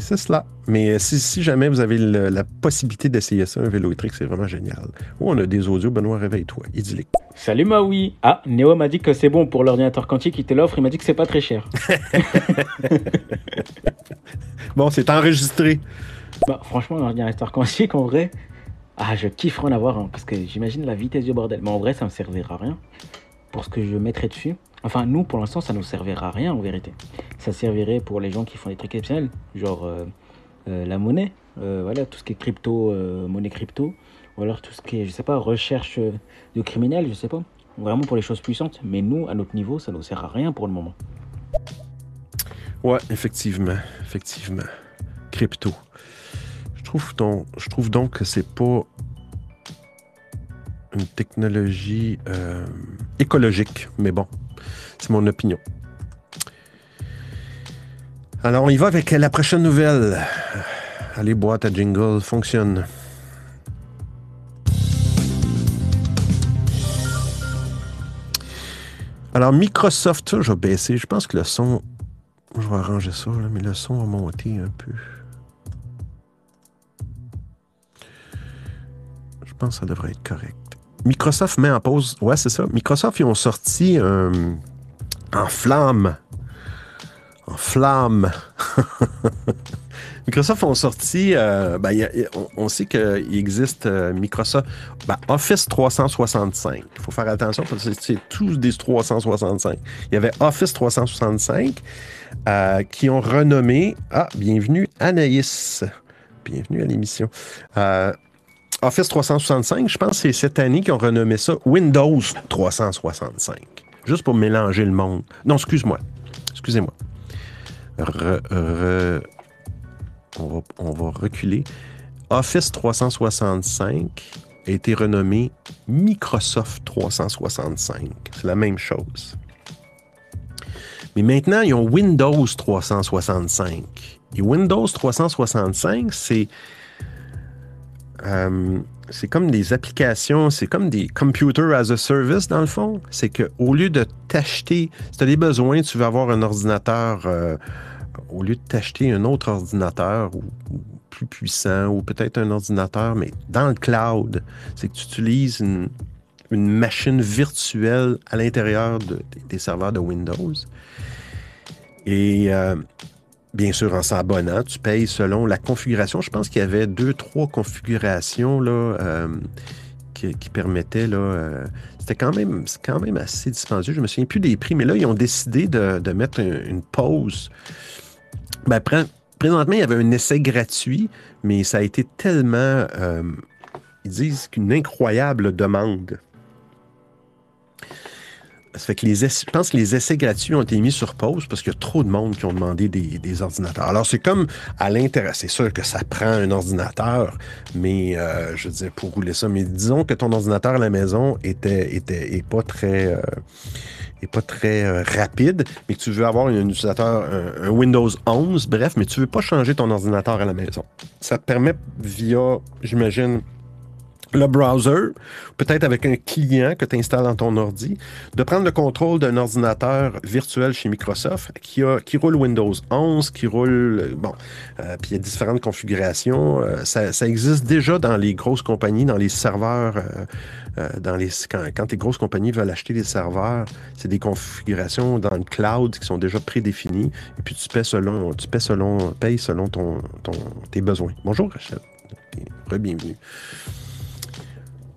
c'est cela. Mais si, si jamais vous avez le- la possibilité d'essayer ça, un vélo électrique, c'est vraiment génial. Oh, on a des audios. Benoît, réveille-toi. Idyllique. Salut Maui. Ah, Néo m'a dit que c'est bon pour l'ordinateur quantique, il te l'offre, il m'a dit que c'est pas très cher. (laughs) (laughs) Bon, c'est enregistré. Bah, franchement, l'ordinateur quantique, en vrai, ah, je kifferais en avoir un, parce que j'imagine la vitesse du bordel. Mais en vrai, ça me servira à rien pour ce que je mettrais dessus. Enfin, nous, pour l'instant, ça nous servira à rien, en vérité. Ça servirait pour les gens qui font des trucs exceptionnels, genre euh, euh, la monnaie, euh, voilà, tout ce qui est crypto, monnaie crypto, ou alors tout ce qui est, je sais pas, recherche de criminels, je sais pas. Vraiment pour les choses puissantes. Mais nous, à notre niveau, ça nous sert à rien pour le moment. Ouais, effectivement. Effectivement. Crypto. Je trouve donc, je trouve donc que c'est pas une technologie euh, écologique, mais bon, c'est mon opinion. Alors, on y va avec la prochaine nouvelle. Allez, boîte à jingle, fonctionne. Alors, Microsoft, je vais baisser. Je pense que le son, je vais arranger ça, mais le son va monter un peu. Je pense que ça devrait être correct. Microsoft met en pause. Ouais, c'est ça. Microsoft, ils ont sorti euh, en flamme. En flamme. (laughs) Microsoft ont sorti. euh, ben, on, sait qu'il existe euh, Microsoft. ben, Office 365. Il faut faire attention parce que c'est- tous des 365. Il y avait Office 365 euh, qui ont renommé. Ah, bienvenue Anaïs. Bienvenue à l'émission. Office 365, je pense que c'est cette année qu'ils ont renommé ça Windows 365. Juste pour mélanger le monde. Non, excuse-moi. Excusez-moi. On, va, on va reculer. Office 365 a été renommé Microsoft 365. C'est la même chose. Mais maintenant, ils ont Windows 365. Et Windows 365, c'est euh, c'est comme des applications, c'est comme des computer as a service dans le fond. C'est que au lieu de t'acheter, si tu as des besoins, tu veux avoir un ordinateur, euh, au lieu de t'acheter un autre ordinateur ou, plus puissant ou peut-être un ordinateur, mais dans le cloud, c'est que tu utilises une, machine virtuelle à l'intérieur de- des- des serveurs de Windows. Et euh, bien sûr, en s'abonnant, tu payes selon la configuration. Je pense qu'il y avait deux, trois configurations là, euh, qui, permettaient. Là, euh, c'était quand même, quand même assez dispendieux. Je me souviens plus des prix, mais là, ils ont décidé de, mettre un- une pause. Ben, pré- présentement, il y avait un essai gratuit, mais ça a été tellement. euh, ils disent qu'une incroyable demande. Ça fait que les essais- je pense que les essais gratuits ont été mis sur pause parce qu'il y a trop de monde qui ont demandé des, des ordinateurs. Alors, c'est comme à l'intérieur. C'est sûr que ça prend un ordinateur, mais euh, je dire, pour rouler ça. Mais disons que ton ordinateur à la maison était, était est pas très. euh, est pas très euh, rapide, mais que tu veux avoir un utilisateur, un, un Windows 11, bref, mais tu veux pas changer ton ordinateur à la maison. Ça te permet via, j'imagine, le browser, peut-être avec un client que tu installes dans ton ordi, de prendre le contrôle d'un ordinateur virtuel chez Microsoft qui, roule Windows 11, qui roule, bon, euh, puis il y a différentes configurations. Euh, ça, existe déjà dans les grosses compagnies, dans les serveurs, euh, quand, les grosses compagnies veulent acheter des serveurs, c'est des configurations dans le cloud qui sont déjà prédéfinies, et puis tu paies selon, tu paies selon, payes selon tes besoins. Bonjour Rachel, re-bienvenue.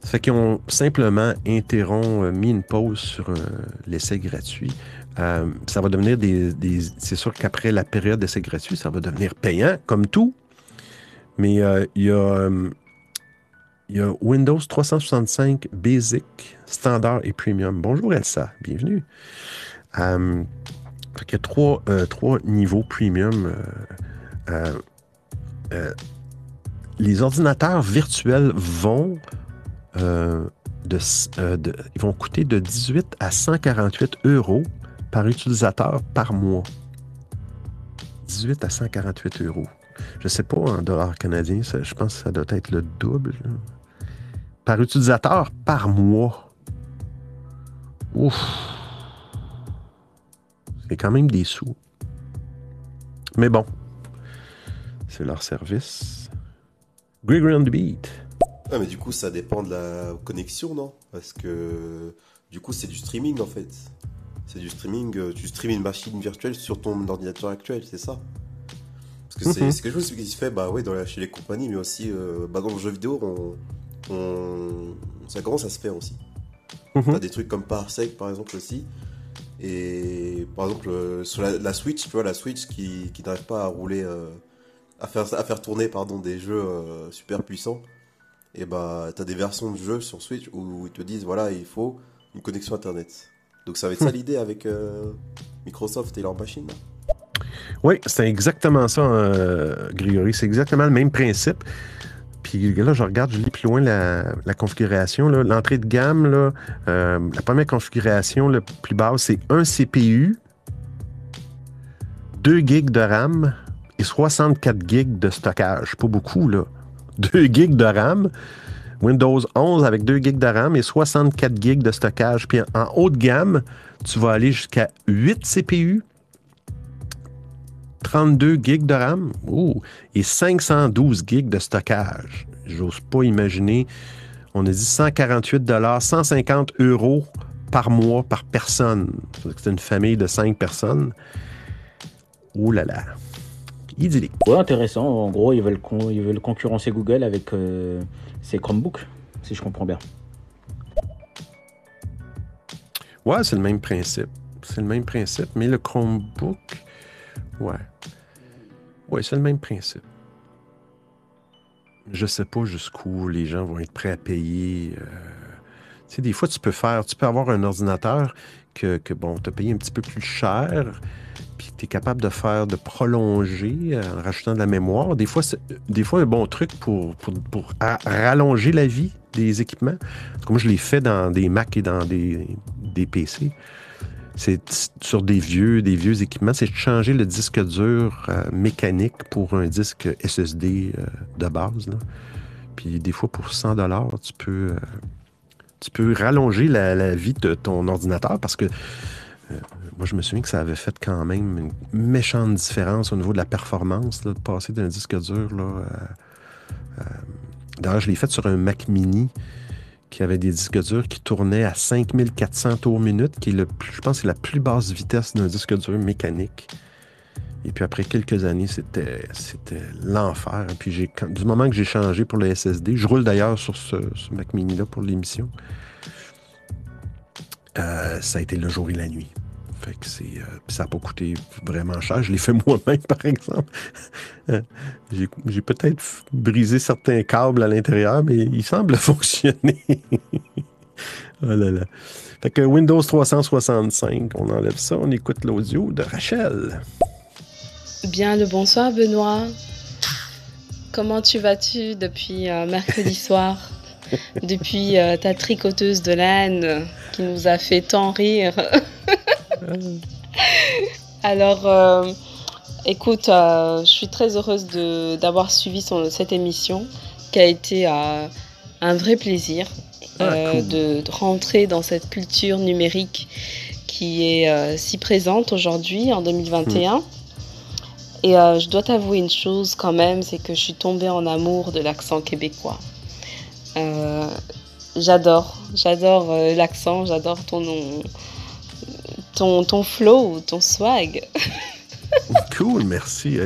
Ça fait qu'ils ont simplement interrompu, euh, mis une pause sur euh, l'essai gratuit. Euh, ça va devenir des. c'est sûr qu'après la période d'essai gratuit, ça va devenir payant, comme tout. Mais il y, a, il Windows 365 Basic, Standard et Premium. Bonjour Elsa, bienvenue. Fait qu'il y a trois, niveaux premium. les ordinateurs virtuels vont euh, euh, ils vont coûter de 18 à 148 euros par utilisateur par mois. 18 à 148 euros. Je ne sais pas en dollars canadiens, je pense que ça doit être le double. Par utilisateur par mois. Ouf. C'est quand même des sous. Mais bon, c'est leur service. The Beat. Ah, mais du coup, ça dépend de la connexion, non? Parce que du coup, c'est du streaming en fait. C'est du streaming, euh, tu streames une machine virtuelle sur ton ordinateur actuel, c'est ça? Parce que c'est Mhm. c'est quelque chose qui se fait bah, ouais, dans la- chez les compagnies, mais aussi euh, bah, dans le jeu vidéo, on, on- ça commence à se faire aussi. Mhm. T'as des trucs comme Parsec par exemple aussi. Et par exemple, euh, sur la, la Switch, tu vois, la Switch qui, qui n'arrive pas à rouler, euh, à, faire, à faire tourner pardon, des jeux super puissants. Et bah, t'as des versions de jeux sur Switch où ils te disent voilà, il faut une connexion internet. Donc ça va être ça l'idée avec euh, Microsoft et leur machine. Oui, c'est exactement ça, euh, Grégory. C'est exactement le même principe. Puis là, je regarde, je lis plus loin la, la configuration. L'entrée de gamme, là, euh, la première configuration, le plus basse, c'est un CPU, 2 gigs de RAM et 64 gigs de stockage. Pas beaucoup, là. 2 (laughs) gigs de RAM. Windows 11 avec 2 gigs de RAM et 64 gigs de stockage. Puis en haut de gamme, tu vas aller jusqu'à 8 CPU, 32 gigs de RAM et 512 gigs de stockage. J'ose pas imaginer. On a dit 148 150 euros par mois par personne. C'est une famille de 5 personnes. Ouh là là. Idyllique. Ouais, intéressant. En gros, ils veulent, con- ils veulent concurrencer Google avec euh, ses Chromebooks, si je comprends bien. Ouais, c'est le même principe. C'est le même principe, mais le Chromebook, ouais. Ouais, c'est le même principe. Je sais pas jusqu'où les gens vont être prêts à payer. euh, Tu sais, des fois, tu peux faire, tu peux avoir un ordinateur que, que bon, tu as payé un petit peu plus cher, tu es capable de faire, de prolonger euh, en rajoutant de la mémoire. Des fois, des fois un bon truc pour, pour, pour rallonger la vie des équipements. Comme je l'ai fait dans des Mac et dans des, des PC. C'est sur des vieux, des vieux équipements, c'est de changer le disque dur euh, mécanique pour un disque SSD euh, de base. Puis des fois, pour 100 dollars, tu peux, tu peux rallonger la, vie de ton ordinateur parce que moi, je me souviens que ça avait fait quand même une méchante différence au niveau de la performance, de passer d'un disque dur. Là, euh, euh, D'ailleurs, je l'ai fait sur un Mac mini qui avait des disques durs qui tournaient à 5400 tours minute, qui est le plus, je pense c'est la plus basse vitesse d'un disque dur mécanique. Et puis après quelques années, c'était, c'était l'enfer. Puis j'ai, quand- du moment que j'ai changé pour le SSD, je roule d'ailleurs sur ce, ce Mac mini-là pour l'émission, euh, ça a été le jour et la nuit. Fait que c'est, euh, ça n'a pas coûté vraiment cher. Je l'ai fait (laughs) moi-même, par exemple. Euh, j'ai, j'ai peut-être brisé certains câbles à l'intérieur, mais il semble (laughs) fonctionner. Oh là là. Fait que Windows 365, on enlève ça, on écoute l'audio de Rachel. Bien le bonsoir Benoît. Comment tu vas-tu depuis euh, mercredi soir? (laughs) Depuis euh, ta tricoteuse de laine qui nous a fait tant rire. (laughs) Alors, euh, écoute, je suis très heureuse d'avoir suivi son, cette émission qui a été un vrai plaisir ah, de, de, rentrer dans cette culture numérique qui est si présente aujourd'hui en 2021. Et euh, je dois t'avouer une chose quand même, c'est que je suis tombée en amour de l'accent québécois. Euh, j'adore, j'adore euh, l'accent, j'adore ton, ton, ton flow, ton swag. cool, merci.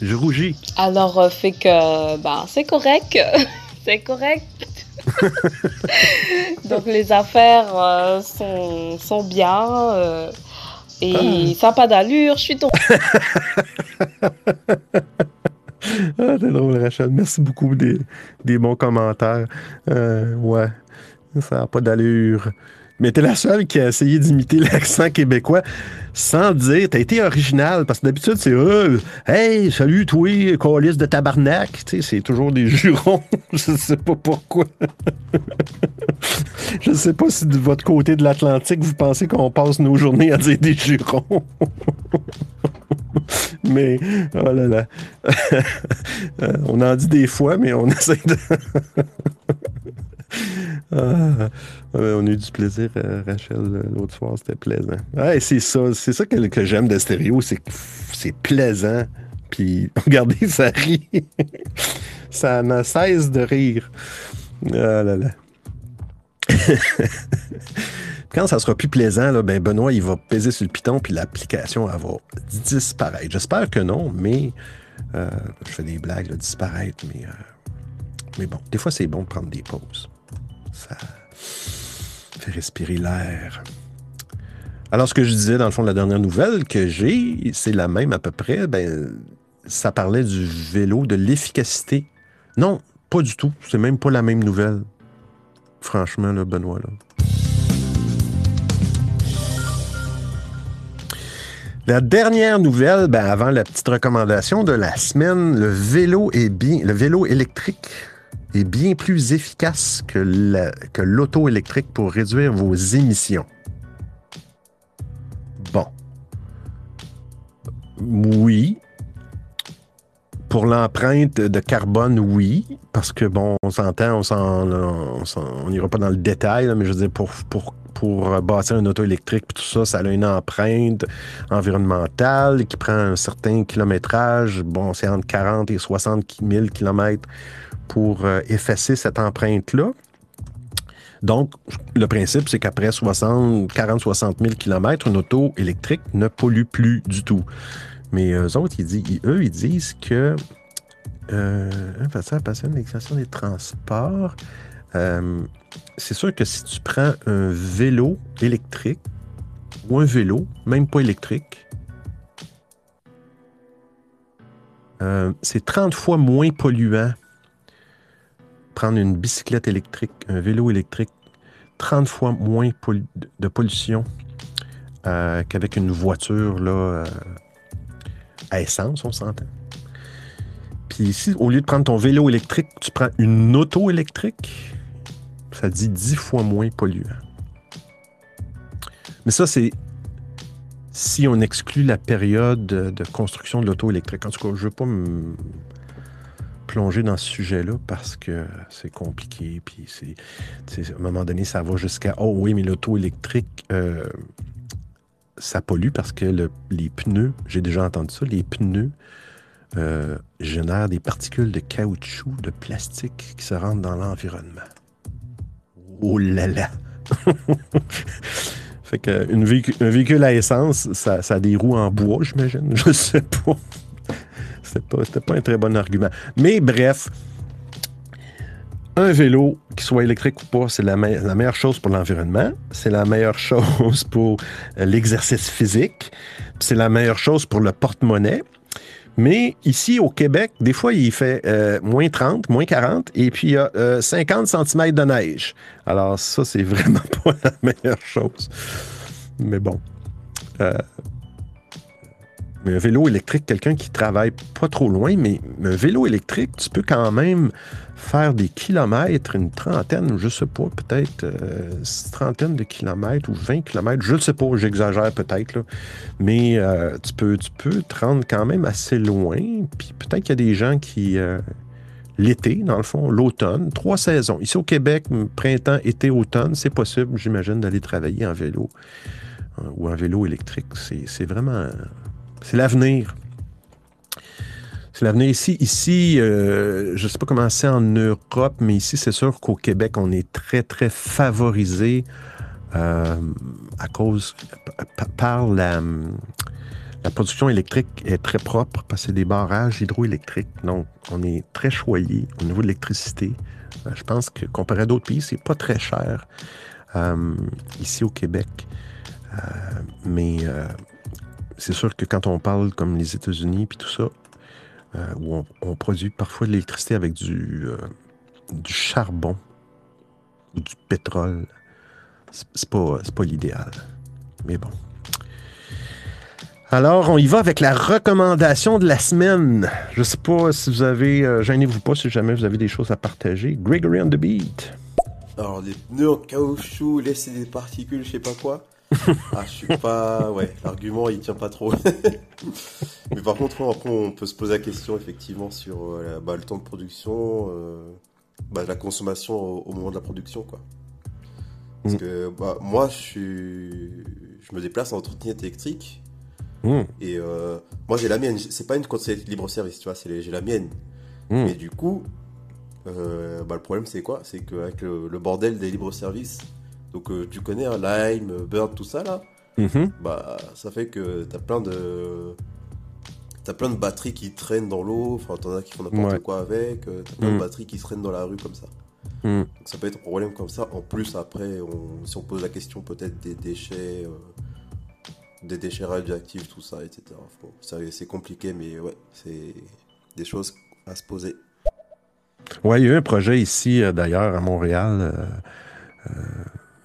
je, rougis. Alors, fait que, ben, c'est correct. (laughs) c'est correct. (laughs) Donc, les affaires sont, sont bien. Et ah. ça n'a pas d'allure, je suis tombée. (laughs) ah, t'es drôle, Rachel. Merci beaucoup des, des bons commentaires. Euh, ouais, ça n'a pas d'allure. Mais t'es la seule qui a essayé d'imiter l'accent québécois sans dire. T'as été original, parce que d'habitude, c'est euh, Hey, salut, toi, coalice de tabarnak. Tu sais, c'est toujours des (laughs) jurons. Je sais pas pourquoi. (laughs) Je sais pas si de votre côté de l'Atlantique, vous pensez qu'on passe nos journées à dire des jurons. (laughs) mais, oh là là. Euh, on en dit des fois, mais on essaie de. (laughs) Ah, on a eu du plaisir, euh, Rachel, l'autre soir, c'était plaisant. c'est ça, c'est ça que, j'aime de stéréo, c'est que c'est plaisant. Puis, (laughs) regardez, ça rit. (laughs) ça ne cesse de rire. Ah là là. Quand ça sera plus plaisant, là, ben Benoît, il va peser sur le piton, puis l'application, va disparaître. J'espère que non, mais euh, je fais des blagues, disparaître, mais, euh, mais bon, des fois, c'est bon de prendre des pauses. Ça fait respirer l'air. Alors, ce que je disais, dans le fond, la dernière nouvelle que j'ai, c'est la même à peu près. Ben, ça parlait du vélo, de l'efficacité. Non, pas du tout. C'est même pas la même nouvelle. Franchement, là, Benoît, là. La dernière nouvelle, ben avant la petite recommandation de la semaine, le vélo est bien, le vélo électrique est bien plus efficace que l'auto électrique pour réduire vos émissions. Bon. Oui. Pour l'empreinte de carbone, oui. Parce que, bon, on s'entend, on n'ira pas dans le détail, mais je veux dire, pour, pour, pour bâtir une auto électrique, tout ça, ça a une empreinte environnementale qui prend un certain kilométrage. Bon, c'est entre 40 et 60 000 kilomètres pour euh, effacer cette empreinte-là. Donc, le principe, c'est qu'après 40-60 000 km, une auto électrique ne pollue plus du tout. Mais eux autres, ils disent, eux, ils disent que euh, un patient, patient des transports, euh, c'est sûr que si tu prends un vélo électrique ou un vélo, même pas électrique, euh, c'est 30 fois moins polluant prendre une bicyclette électrique, un vélo électrique, 30 fois moins de pollution euh, qu'avec une voiture là, euh, à essence, on s'entend. Puis ici, au lieu de prendre ton vélo électrique, tu prends une auto électrique, ça dit 10 fois moins polluant. Mais ça, c'est si on exclut la période de construction de l'auto électrique. En tout cas, je ne veux pas me plonger dans ce sujet-là parce que c'est compliqué. Puis c'est, à un moment donné, ça va jusqu'à Oh oui, mais l'auto électrique, euh, ça pollue parce que les pneus, j'ai déjà entendu ça, les pneus euh, génèrent des particules de caoutchouc, de plastique qui se rendent dans l'environnement. Oh là là! (laughs) fait que véhicule, un véhicule à essence, ça, ça a des roues en bois, j'imagine. Je sais pas. C'était pas, pas un très bon argument. Mais bref, un vélo, qu'il soit électrique ou pas, c'est la, meilleure chose pour l'environnement, c'est la meilleure (laughs) chose pour euh, l'exercice physique, c'est la meilleure chose pour le porte-monnaie. Mais ici, au Québec, des fois, il fait euh, moins 30, moins 40, et puis il y a 50 cm de neige. Alors ça, c'est (laughs) vraiment pas la meilleure chose. Mais bon. Mais un vélo électrique, quelqu'un qui travaille pas trop loin, mais un vélo électrique, tu peux quand même faire des kilomètres, une trentaine, je sais pas, peut-être euh, trentaine de kilomètres ou 20 kilomètres, je ne sais pas, j'exagère peut-être, mais euh, tu, peux, tu peux te rendre quand même assez loin. Puis peut-être qu'il y a des gens qui, euh, l'été, dans le fond, l'automne, trois saisons. Ici au Québec, printemps, été, automne, c'est possible, j'imagine, d'aller travailler en vélo ou en vélo électrique. C'est vraiment c'est l'avenir. C'est l'avenir ici. Ici, euh, je ne sais pas comment c'est en Europe, mais ici, c'est sûr qu'au Québec, on est très, très favorisé euh, à cause, par la, production électrique est très propre parce que c'est des barrages hydroélectriques. Donc, on est très choyé au niveau de l'électricité. Euh, je pense que comparé à d'autres pays, c'est pas très cher ici au Québec. mais c'est sûr que quand on parle comme les États-Unis puis tout ça, euh, où on, produit parfois de l'électricité avec du, euh, du charbon ou du pétrole, c'est pas, pas l'idéal. Mais bon. Alors, on y va avec la recommandation de la semaine. Je sais pas si vous avez, euh, gênez-vous pas si jamais vous avez des choses à partager. Gregory on the Beat. Alors, des pneus en caoutchouc, laisser des particules, je sais pas quoi. (laughs) ah, je suis pas. Ouais, l'argument il tient pas trop. (laughs) Mais par contre, après, on peut se poser la question effectivement sur euh, bah, le temps de production, euh, bah, la consommation au, moment de la production, quoi. Parce mm. que bah, moi, je suis, je me déplace en trottinette électrique. Mm. Et euh, moi, j'ai la mienne. C'est pas une conseillère libre service, tu vois. C'est j'ai la mienne. Mm. Et du coup, bah, le problème, c'est quoi? C'est qu'avec le, le, bordel des libres services donc euh, tu connais un Lime, Bird, tout ça là. Mm-hmm. Bah ça fait que t'as plein de t'as plein de batteries qui traînent dans l'eau. Enfin t'en as qui font n'importe quoi avec. Euh, t'as plein de mm. batteries qui traînent dans la rue comme ça. Mm. Donc ça peut être un problème comme ça. En plus après, si on pose la question peut-être des déchets. Euh, des déchets radioactifs, tout ça, etc. c'est compliqué, mais ouais, c'est des choses à se poser. Ouais, il y a eu un projet ici, d'ailleurs, à Montréal.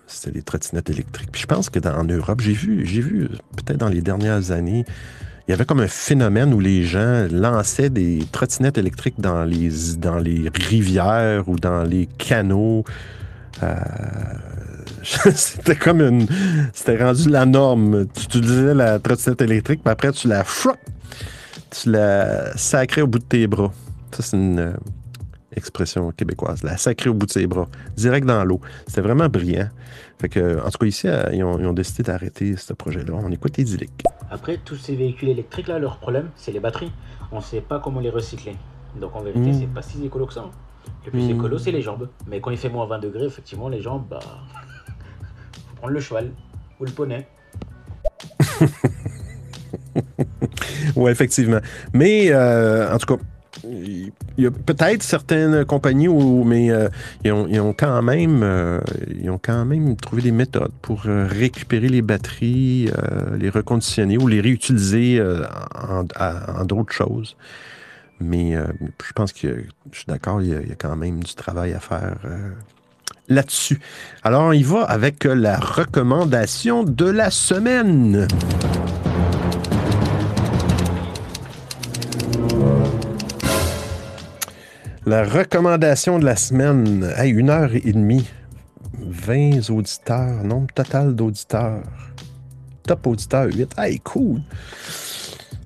C'était les trottinettes électriques. Puis je pense que en Europe, j'ai vu, j'ai vu peut-être dans les dernières années, il y avait comme un phénomène où les gens lançaient des trottinettes électriques dans les, dans les rivières ou dans les canaux. Euh, (laughs) c'était comme une. C'était rendu la norme. Tu utilisais la trottinette électrique, puis après, tu la. Tu la sacrais au bout de tes bras. Ça, c'est une expression québécoise, la sacrée au bout de ses bras, direct dans l'eau. C'était vraiment brillant. Fait que, en tout cas, ici, euh, ils ont, décidé d'arrêter ce projet-là. On écoute idyllique. Après, tous ces véhicules électriques, là, leur problème, c'est les batteries. On ne sait pas comment les recycler. Donc, en vérité, hmm. c'est pas si écolo que ça. Le plus hmm. écolo, c'est les jambes. Mais quand il fait moins 20 degrés, effectivement, les jambes, bah. (laughs) faut prendre le cheval ou le poney. (laughs) ouais, effectivement. Mais, euh, en tout cas, il y a peut-être certaines compagnies où, mais euh, ils, ont, quand même, euh, ils ont quand même trouvé des méthodes pour euh, récupérer les batteries, les reconditionner ou les réutiliser en, d'autres choses. Mais je pense que je suis d'accord, il, y a quand même du travail à faire là-dessus. Alors, y va avec la recommandation de la semaine. La recommandation de la semaine. Hey, une heure et demie. 20 auditeurs. Nombre total d'auditeurs. Top auditeur 8. Hey, cool.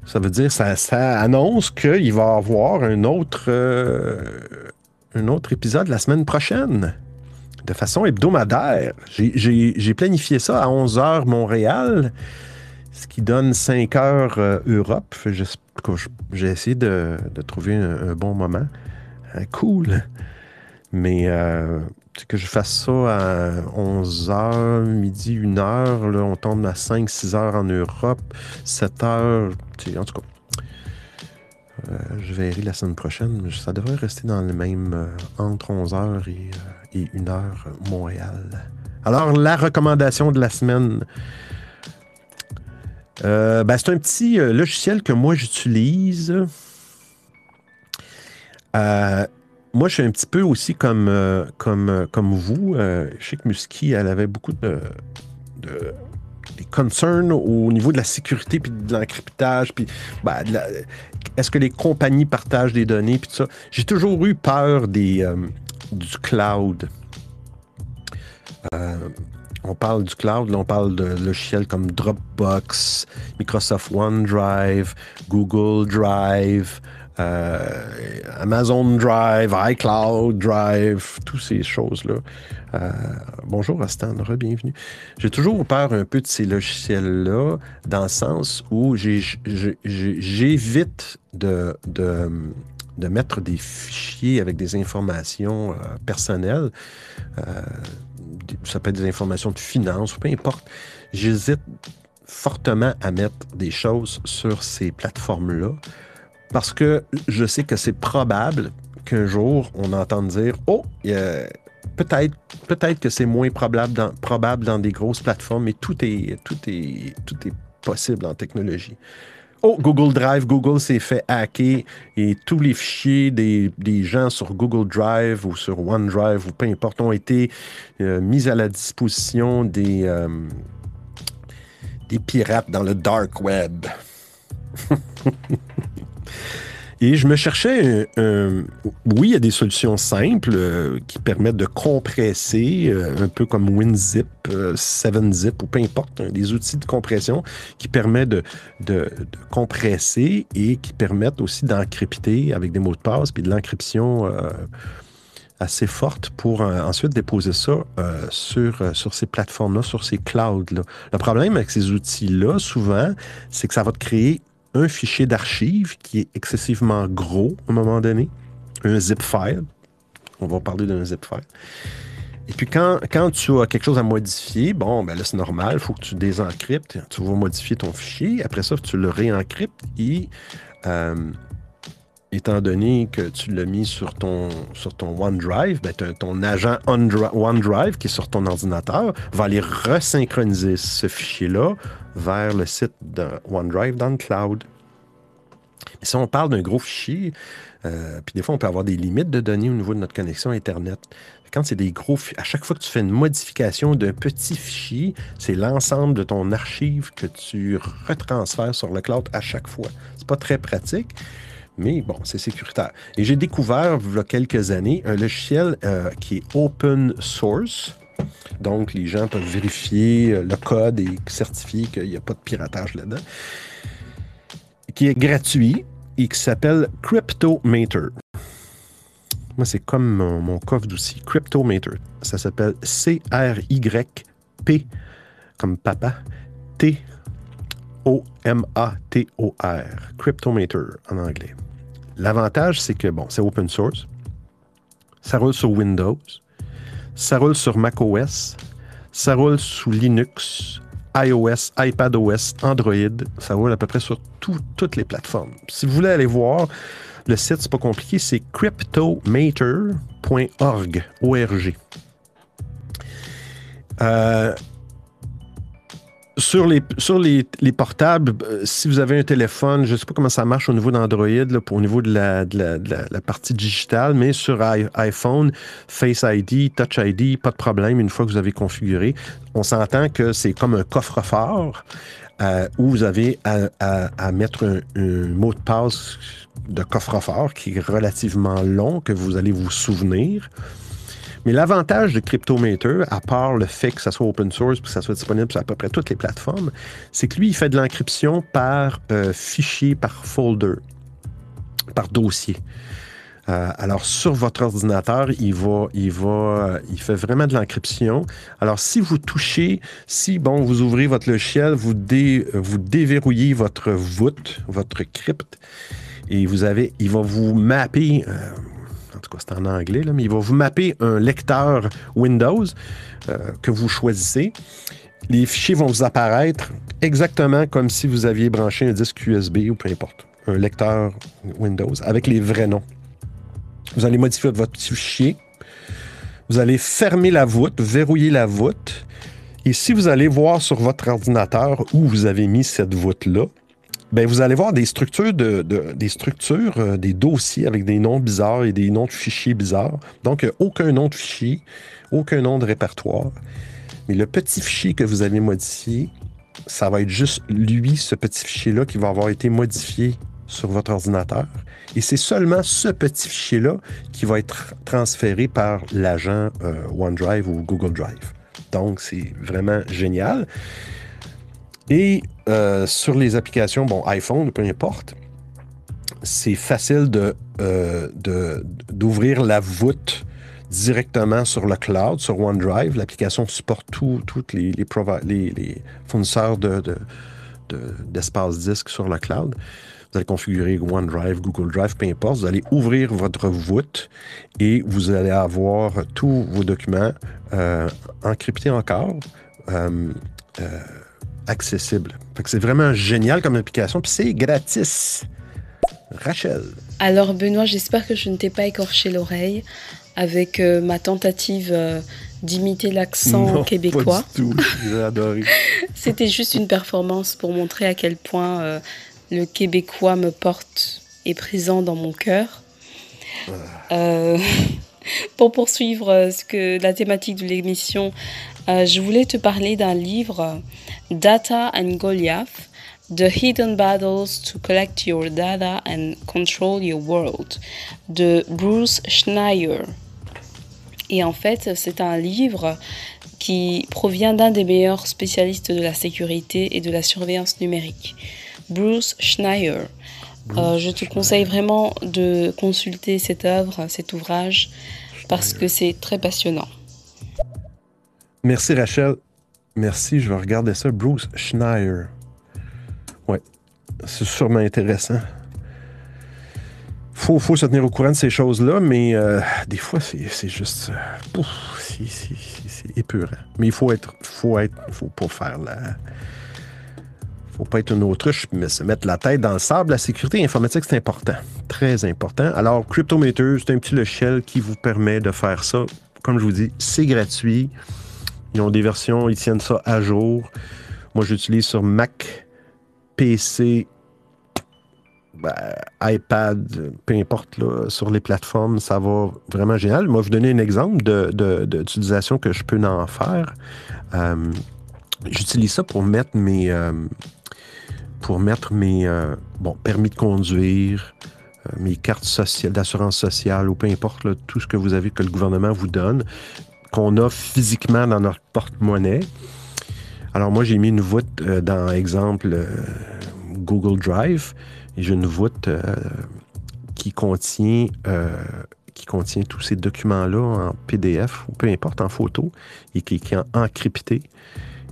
Ça veut dire, ça, ça annonce qu'il va y avoir un autre, euh, un autre épisode la semaine prochaine. De façon hebdomadaire. J'ai planifié ça à 11h Montréal, ce qui donne 5 heures euh, Europe. J'ai essayé de trouver un bon moment. Euh, cool. Mais euh, que je fasse ça à 11h, midi, 1h, là, on tombe à 5-6 heures en Europe, 7 heures, en tout cas. Euh, je verrai la semaine prochaine, ça devrait rester dans le même entre 11h et, et 1h Montréal. Alors, la recommandation de la semaine. Ben, c'est un petit logiciel que moi j'utilise. Moi, je suis un petit peu aussi comme, comme, comme vous. je sais que elle avait beaucoup de, de des concerns au niveau de la sécurité puis de l'encryptage puis ben, est-ce que les compagnies partagent des données puis tout ça j'ai toujours eu peur des euh, du cloud euh, on parle du cloud, on parle de logiciels comme Dropbox, Microsoft OneDrive, Google Drive, euh, Amazon Drive, iCloud Drive, toutes ces choses-là. Euh, bonjour Astan, re-bienvenue. J'ai toujours peur un peu de ces logiciels-là, dans le sens où j'évite de, mettre des fichiers avec des informations euh, personnelles. ça peut être des informations de finance, peu importe. J'hésite fortement à mettre des choses sur ces plateformes-là parce que je sais que c'est probable qu'un jour, on entende dire Oh, peut-être peut que c'est moins probable dans, probable dans des grosses plateformes, mais tout est, tout est, tout est possible en technologie. Oh, Google Drive, Google s'est fait hacker et tous les fichiers des, gens sur Google Drive ou sur OneDrive ou peu importe ont été euh, mis à la disposition des, euh, des pirates dans le dark web. (laughs) Et je me cherchais, oui, il y a des solutions simples euh, qui permettent de compresser, euh, un peu comme WinZip, 7zip euh, ou peu importe, des outils de compression qui permettent de, de, compresser et qui permettent aussi d'encrypter avec des mots de passe, puis de l'encryption assez forte pour ensuite déposer ça sur, sur ces plateformes-là, sur ces clouds-là. Le problème avec ces outils-là, souvent, c'est que ça va te créer un fichier d'archives qui est excessivement gros à un moment donné, un zip file. On va parler d'un zip file. Et puis quand, quand tu as quelque chose à modifier, bon, ben là c'est normal, il faut que tu désencryptes, tu vas modifier ton fichier. Après ça, tu le réencryptes et euh, étant donné que tu l'as mis sur ton, sur ton OneDrive, ben, ton agent OneDrive qui est sur ton ordinateur va aller resynchroniser ce fichier-là vers le site de OneDrive dans le cloud. Si on parle d'un gros fichier, euh, puis des fois, on peut avoir des limites de données au niveau de notre connexion Internet. Quand c'est des gros à chaque fois que tu fais une modification d'un petit fichier, c'est l'ensemble de ton archive que tu retransfères sur le cloud à chaque fois. C'est pas très pratique, mais bon, c'est sécuritaire. Et j'ai découvert, il y a quelques années, un logiciel euh, qui est open source. Donc, les gens peuvent vérifier euh, le code et certifier qu'il n'y a pas de piratage là-dedans. Qui est gratuit et qui s'appelle Cryptomater. Moi, c'est comme mon, coffre d'outils. Cryptomater. Ça s'appelle C-R-Y-P comme papa. T-O-M-A-T-O-R. Cryptomater en anglais. L'avantage, c'est que, bon, c'est open source. Ça roule sur Windows. Ça roule sur macOS. Ça roule sous Linux, iOS, iPadOS, Android. Ça roule à peu près sur toutes les plateformes. Si vous voulez aller voir, le site, c'est pas compliqué, c'est cryptomater.org. O-R-G. Euh, sur les, sur les, portables, euh, si vous avez un téléphone, je ne sais pas comment ça marche au niveau d'Android, au niveau de la, la, partie digitale, mais sur iPhone, Face ID, Touch ID, pas de problème une fois que vous avez configuré. On s'entend que c'est comme un coffre-fort euh, où vous avez à, mettre un, un, mot de passe de coffre-fort qui est relativement long, que vous allez vous souvenir. Mais l'avantage de Cryptomater, à part le fait que ça soit open source que ça soit disponible sur à peu près toutes les plateformes, c'est que lui, il fait de l'encryption par euh, fichier, par folder, par dossier. Euh, alors, sur votre ordinateur, il va, il va, euh, il fait vraiment de l'encryption. Alors, si vous touchez, si, bon, vous ouvrez votre logiciel, vous, vous déverrouillez votre voûte, votre crypte, et vous avez, il va vous mapper, en tout cas c'est en anglais, mais il va vous mapper un lecteur Windows euh, que vous choisissez. Les fichiers vont vous apparaître exactement comme si vous aviez branché un disque USB ou peu importe, un lecteur Windows avec les vrais noms. Vous allez modifier votre fichier. Vous allez fermer la voûte, verrouiller la voûte. Et si vous allez voir sur votre ordinateur où vous avez mis cette voûte-là, ben vous allez voir des structures, de, des, structures euh, des dossiers avec des noms bizarres et des noms de fichiers bizarres. Donc, aucun nom de fichier, aucun nom de répertoire. Mais le petit fichier que vous avez modifié, ça va être juste lui, ce petit fichier-là, qui va avoir été modifié sur votre ordinateur. Et c'est seulement ce petit fichier-là qui va être transféré par l'agent euh, OneDrive ou Google Drive. Donc, c'est vraiment génial. Et euh, sur les applications, bon, iPhone, peu importe, c'est facile euh, d'ouvrir la voûte directement sur le cloud, sur OneDrive. L'application supporte tous les, les, fournisseurs d'espace de, disque sur le cloud. Vous allez configurer OneDrive, Google Drive, peu importe. Vous allez ouvrir votre voûte et vous allez avoir tous vos documents euh, encryptés encore, accessibles. c'est vraiment génial comme application, puis c'est gratis. Rachel. Alors Benoît, j'espère que je ne t'ai pas écorché l'oreille avec ma tentative d'imiter l'accent québécois. Pas du tout. J'ai adoré. (laughs) C'était juste une performance pour montrer à quel point le québécois me porte et présent dans mon cœur. Euh, (laughs) pour poursuivre euh, ce que la thématique de l'émission, euh, je voulais te parler d'un livre, Data and Goliath, The Hidden Battles to Collect Your Data and Control Your World, de Bruce Schneier. Et en fait, c'est un livre qui provient d'un des meilleurs spécialistes de la sécurité et de la surveillance numérique. Bruce Schneier. Euh, je te conseille vraiment de consulter cette œuvre, cet ouvrage, parce que c'est très passionnant. Merci Rachel. Merci, je vais regarder ça. Bruce Schneier. Ouais, c'est sûrement intéressant. Faut, faut se tenir au courant de ces choses-là, mais euh, des fois, c'est juste. Euh, c'est épurant. Mais il faut être. Faut être. Faut pas faire la faut pas être une autruche, mais se mettre la tête dans le sable. La sécurité informatique, c'est important. Très important. Alors, Cryptometer, c'est un petit logiciel qui vous permet de faire ça. Comme je vous dis, c'est gratuit. Ils ont des versions, ils tiennent ça à jour. Moi, j'utilise sur Mac, PC, ben, iPad, peu importe, là, sur les plateformes, ça va vraiment génial. Moi, je vous donner un exemple d'utilisation de, que je peux en faire. Euh, j'utilise ça pour mettre mes, euh, pour mettre mes euh, bon, permis de conduire, mes cartes d'assurance sociale ou peu importe tout ce que vous avez que le gouvernement vous donne, qu'on a physiquement dans notre porte-monnaie. Alors moi, j'ai mis une voûte euh, dans, exemple, Google Drive. J'ai une voûte qui contient qui contient tous ces documents-là en PDF ou peu importe, en photo, et qui, est encrypté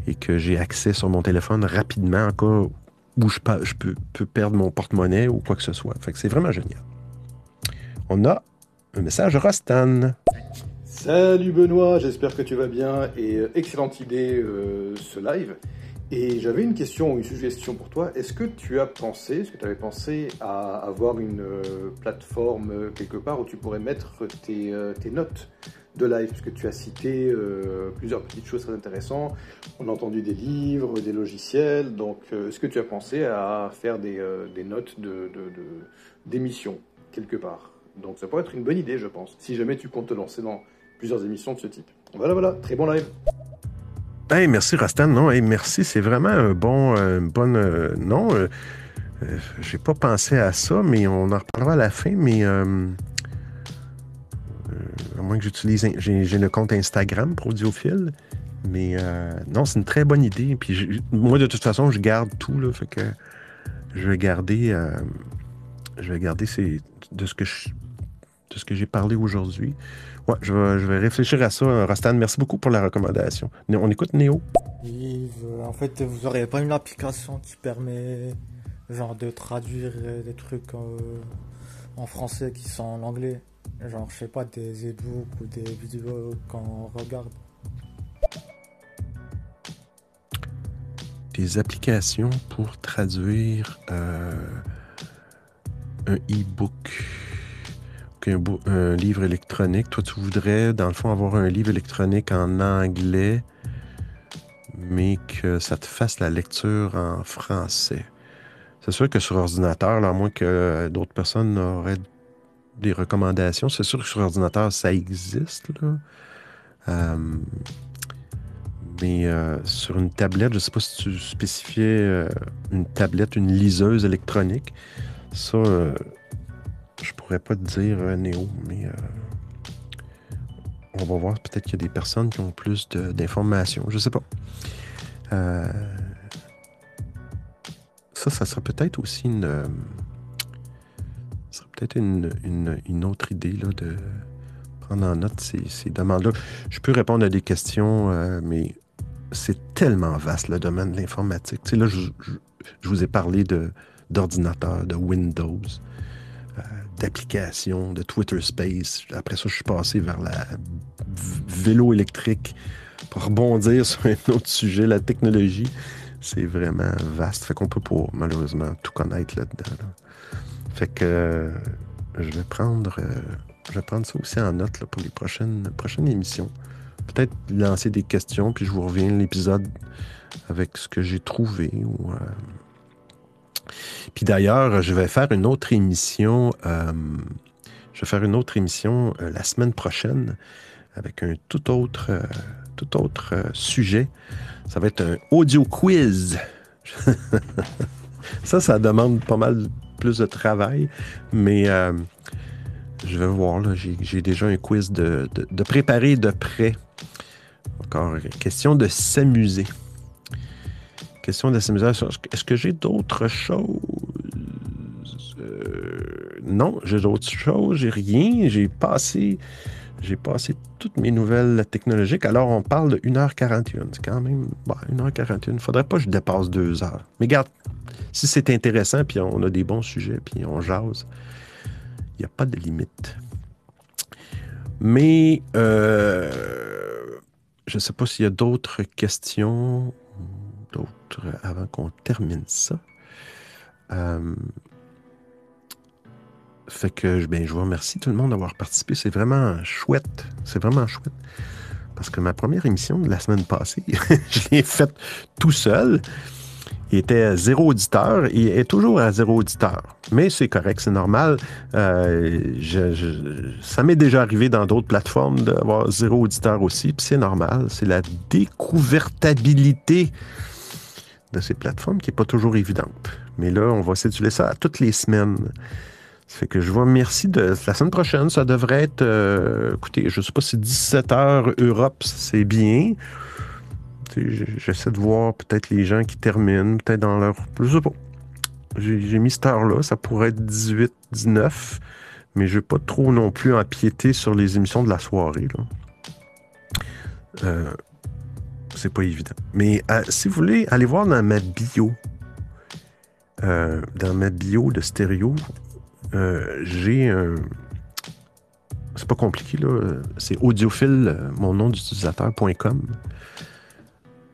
et que j'ai accès sur mon téléphone rapidement en cas où je, je peux, perdre mon porte-monnaie ou quoi que ce soit. Fait que c'est vraiment génial. On a un message Rostan. Salut Benoît, j'espère que tu vas bien et euh, excellente idée euh, ce live. Et j'avais une question ou une suggestion pour toi. Est-ce que tu as pensé, est-ce que tu avais pensé à avoir une euh, plateforme quelque part où tu pourrais mettre tes, tes notes de live, puisque tu as cité plusieurs petites choses très intéressantes. On a entendu des livres, des logiciels. Donc, est-ce que tu as pensé à faire des, notes de, d'émissions quelque part? Donc, ça pourrait être une bonne idée, je pense, si jamais tu comptes te lancer dans plusieurs émissions de ce type. Voilà, voilà, très bon live. Hey, merci Rastan. Non, merci. C'est vraiment un bon, bonne. non, j'ai pas pensé à ça, mais on en reparlera à la fin. Mais à moins que j'utilise, j'ai le compte Instagram pour Audiophile. Mais euh, non, c'est une très bonne idée. Puis moi, de toute façon, je garde tout. Là, fait que je vais garder, euh, je vais garder de ce que de ce que j'ai parlé aujourd'hui. Ouais, je vais, réfléchir à ça. Rastan, merci beaucoup pour la recommandation. On écoute Néo. en fait, vous n'aurez pas une application qui permet genre de traduire des trucs euh, en français qui sont en anglais? Genre, je sais pas, des e-books ou des vidéos qu'on regarde. Des applications pour traduire euh, un e-book. Un, livre électronique. Toi, tu voudrais, dans le fond, avoir un livre électronique en anglais mais que ça te fasse la lecture en français. C'est sûr que sur ordinateur, à moins que d'autres personnes auraient des recommandations, c'est sûr que sur ordinateur, ça existe. Euh, mais euh, sur une tablette, je ne sais pas si tu spécifiais euh, une tablette, une liseuse électronique. Ça, je pourrais pas te dire Néo, mais on va voir. Peut-être qu'il y a des personnes qui ont plus d'informations. Je sais pas. ça, ça serait peut-être aussi une peut-être une, autre idée là, de prendre en note ces, demandes-là. Je peux répondre à des questions, euh, mais c'est tellement vaste le domaine de l'informatique. Tu sais, là, je, vous ai parlé d'ordinateur, de, Windows, euh, d'applications, de Twitter Space. Après ça, je suis passé vers la vélo électrique pour rebondir (laughs) sur un autre sujet, la technologie. C'est vraiment vaste. Fait qu'on peut pas, malheureusement, tout connaître là-dedans. là dedans fait que euh, je vais prendre euh, je vais prendre ça aussi en note pour les prochaines, prochaines émissions. Peut-être lancer des questions, puis je vous reviens l'épisode avec ce que j'ai trouvé. Ou, euh, Puis d'ailleurs, je vais faire une autre émission. je vais faire une autre émission la semaine prochaine avec un tout autre, tout autre sujet. Ça va être un audio quiz. (laughs) ça, ça demande pas mal plus de travail, mais euh, je vais voir. J'ai déjà un quiz de, de, préparer de près. Encore, question de s'amuser. Question de s'amuser. Est-ce que j'ai d'autres choses? Euh, non, j'ai d'autres choses. J'ai rien. J'ai passé. J'ai passé toutes mes nouvelles technologiques. Alors, on parle de 1h41. C'est quand même. 1h41. Il ne faudrait pas que je dépasse 2 heures. Mais garde, si c'est intéressant, puis on a des bons sujets, puis on jase, il n'y a pas de limite. Mais euh, je ne sais pas s'il y a d'autres questions, d'autres avant qu'on termine ça. Euh, fait que ben, je vous remercie tout le monde d'avoir participé. C'est vraiment chouette. C'est vraiment chouette. Parce que ma première émission de la semaine passée, (laughs) je l'ai faite tout seul. Il était à zéro auditeur. Il est toujours à zéro auditeur. Mais c'est correct, c'est normal. Euh, ça m'est déjà arrivé dans d'autres plateformes d'avoir zéro auditeur aussi. Puis c'est normal. C'est la découvertabilité de ces plateformes qui n'est pas toujours évidente. Mais là, on va essayer ça toutes les semaines. Ça fait que je vous remercie de la semaine prochaine. Ça devrait être, euh, écoutez, je ne sais pas si 17 heures Europe, c'est bien. J'essaie de voir peut-être les gens qui terminent, peut-être dans leur. Je sais pas. J'ai mis cette heure-là, ça pourrait être 18, 19, mais je ne vais pas trop non plus empiéter sur les émissions de la soirée. Là. Euh, c'est pas évident. Mais euh, si vous voulez, allez voir dans ma bio. Euh, dans ma bio de stéréo, j'ai un. C'est pas compliqué, là. C'est audiophile, mon nom d'utilisateur.com.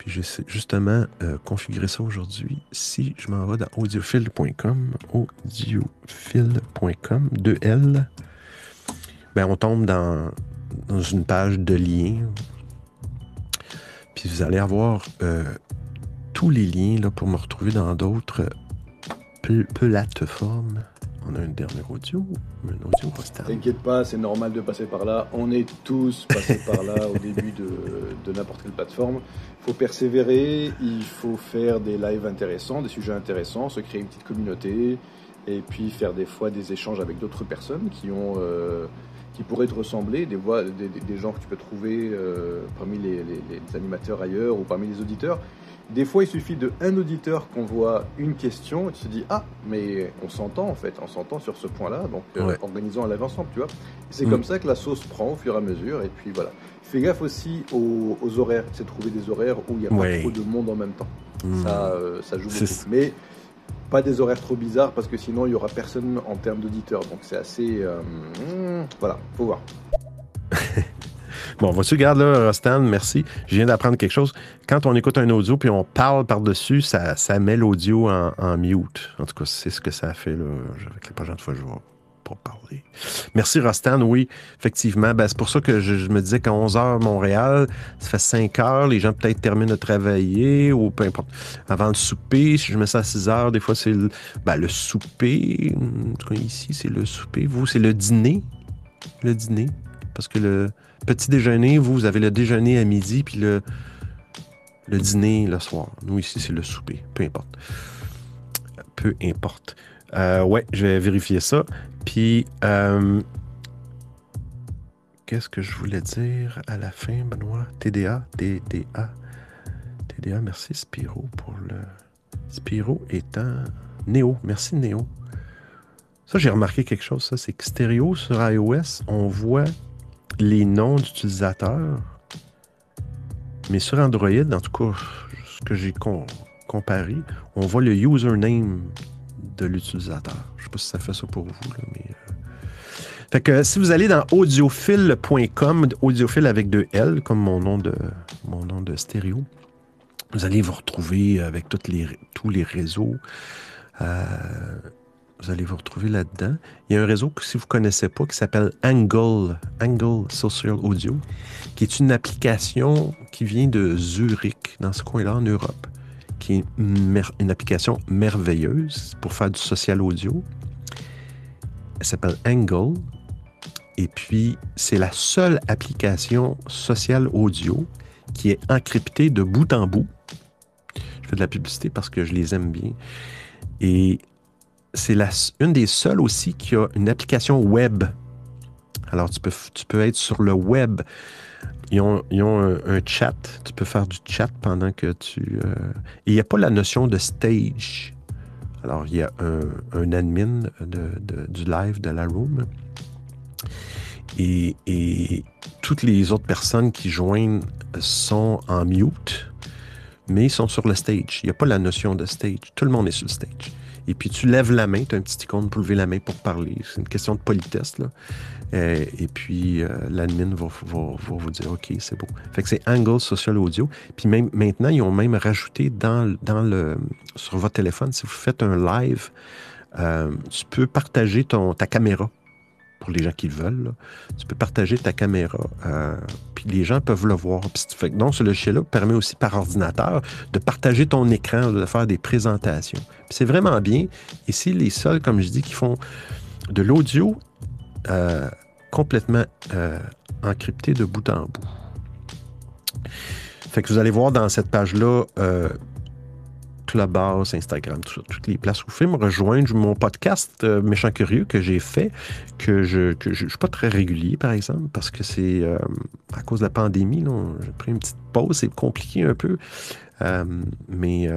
Puis j'ai justement euh, configuré ça aujourd'hui. Si je m'en vais dans audiophile.com, audiophile.com, 2L, ben on tombe dans, une page de liens. Puis vous allez avoir euh, tous les liens là, pour me retrouver dans d'autres plateformes. On a un dernier audio, un audio postal. T'inquiète pas, c'est normal de passer par là. On est tous passés par là au début de, de n'importe quelle plateforme. Il faut persévérer, il faut faire des lives intéressants, des sujets intéressants, se créer une petite communauté et puis faire des fois des échanges avec d'autres personnes qui ont euh, qui pourraient te ressembler, des, voix, des, des, gens que tu peux trouver euh, parmi les, les, les, animateurs ailleurs ou parmi les auditeurs. Des fois, il suffit de un auditeur qu'on voit une question et tu te dis ah mais on s'entend en fait, on s'entend sur ce point-là, donc euh, organisons un live ensemble, tu vois. C'est mm. comme ça que la sauce prend au fur et à mesure et puis voilà. Fais gaffe aussi aux, horaires, c'est trouver des horaires où il n'y a pas trop de monde en même temps. Mm. Ça, euh, ça joue beaucoup. Mais pas des horaires trop bizarres parce que sinon il y aura personne en termes d'auditeurs. Donc c'est assez. Euh, hmm, voilà, faut voir. (laughs) bon, voici, regarde là, Stan, merci. Je viens d'apprendre quelque chose. Quand on écoute un audio puis on parle par-dessus, ça, ça met l'audio en, mute. En tout cas, c'est ce que ça a fait là, avec les prochaines fois que je vois. Parler. Merci, Rostan. Oui, effectivement. Ben, c'est pour ça que je, me disais qu'à 11 h Montréal, ça fait 5 heures. Les gens peut-être terminent de travailler ou peu importe. Avant le souper, si je mets ça à 6 heures, des fois, c'est le, ben, le souper. Ici, c'est le souper. Vous, c'est le dîner. Le dîner. Parce que le petit déjeuner, vous, vous avez le déjeuner à midi, puis le, le dîner le soir. Nous, ici, c'est le souper. Peu importe. Peu importe. Euh, ouais, je vais vérifier ça. Puis, euh, qu'est-ce que je voulais dire à la fin, Benoît? TDA, TDA. TDA, merci Spiro pour le. Spiro étant Néo. Merci Néo. Ça, j'ai remarqué quelque chose, ça, c'est que stéréo sur iOS, on voit les noms d'utilisateurs. Mais sur Android, en tout cas, ce que j'ai comparé, on voit le username de l'utilisateur. Je ne sais pas si ça fait ça pour vous, mais. Euh. Fait que si vous allez dans audiophile.com, audiophile avec deux L, comme mon nom de, mon nom de stéréo, vous allez vous retrouver avec les, tous les réseaux. Euh, vous allez vous retrouver là-dedans. Il y a un réseau que si vous ne connaissez pas qui s'appelle Angle, Angle Social Audio, qui est une application qui vient de Zurich, dans ce coin-là en Europe qui est une, application merveilleuse pour faire du social audio. Elle s'appelle Angle. Et puis, c'est la seule application social audio qui est encryptée de bout en bout. Je fais de la publicité parce que je les aime bien. Et c'est une des seules aussi qui a une application web. Alors, tu peux, tu peux être sur le web ils ont, un, chat. Tu peux faire du chat pendant que tu. Euh, il n'y a pas la notion de stage. Alors, il y a un, admin du live de la room. Et, toutes les autres personnes qui joignent sont en mute, mais ils sont sur le stage. Il n'y a pas la notion de stage. Tout le monde est sur le stage. Et puis tu lèves la main, tu as un petit icône pour lever la main pour parler. C'est une question de politesse. Là. Euh, et puis, euh, l'admin va, vous dire OK, c'est bon. Fait que c'est Angle Social Audio. Puis même maintenant, ils ont même rajouté dans, dans le, sur votre téléphone, si vous faites un live, euh, tu peux partager ta caméra pour les gens qui le veulent. Tu peux partager ta caméra, puis les gens peuvent le voir. Fait que donc, ce logiciel-là permet aussi par ordinateur de partager ton écran, de faire des présentations. C'est vraiment bien. Ici, les seuls, comme je dis, qui font de l'audio complètement euh, encrypté de bout en bout. Fait que vous allez voir dans cette page-là euh, Clubhouse, Instagram, toutes les places où vous pouvez me rejoindre. Mon podcast euh, Méchant Curieux que j'ai fait, que je ne suis pas très régulier, par exemple, parce que c'est à cause de la pandémie. J'ai pris une petite pause, c'est compliqué un peu. mais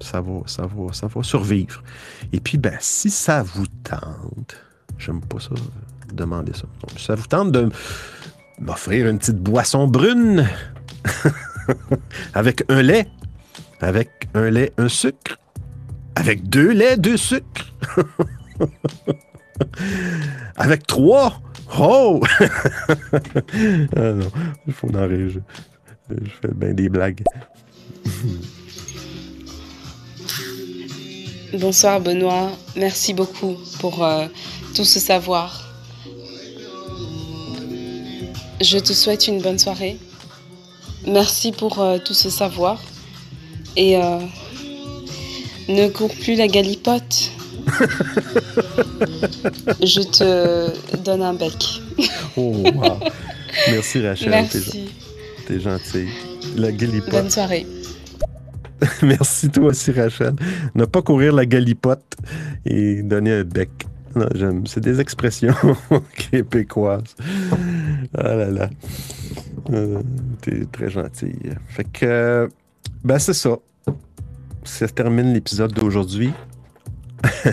ça, va, ça, va, ça va survivre. Et puis, ben, si ça vous tente, j'aime pas ça demander ça. Donc, ça vous tente de m'offrir une petite boisson brune (laughs) avec un lait, avec un lait, un sucre, avec deux laits, deux sucres, (laughs) avec trois. Oh! (laughs) ah non, il faut en. Je, fais bien des blagues. (laughs) Bonsoir Benoît, merci beaucoup pour euh, tout ce savoir. Je te souhaite une bonne soirée. Merci pour euh, tout ce savoir. Et euh, ne cours plus la galipote. (laughs) Je te donne un bec. oh, wow. Merci Rachel. Merci. T'es gentille. La galipote. Bonne soirée. (laughs) Merci toi aussi Rachel. Ne pas courir la galipote et donner un bec. j'aime. C'est des expressions (laughs) québécoises. Ah là là. Euh, T'es très gentil. Fait que, ben c'est ça. Ça termine l'épisode d'aujourd'hui. (laughs)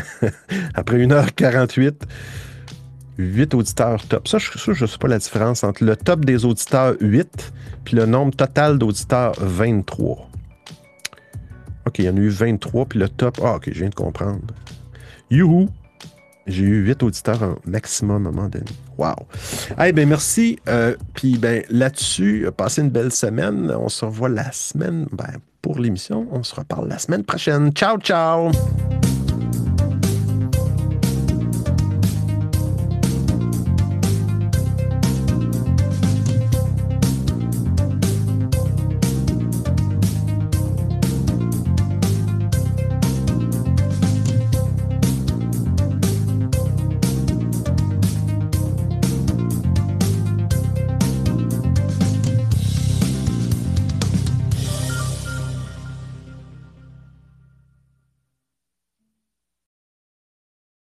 Après 1h48, 8 auditeurs top. Ça, je ne sais pas la différence entre le top des auditeurs 8 puis le nombre total d'auditeurs 23. OK, il y en a eu 23, puis le top. Ah, OK, je viens de comprendre. Youhou! J'ai eu 8 auditeurs en maximum à un moment donné. Wow! Eh bien, merci. Euh, puis ben, là-dessus, passez une belle semaine. On se revoit la semaine ben, pour l'émission. On se reparle la semaine prochaine. Ciao, ciao!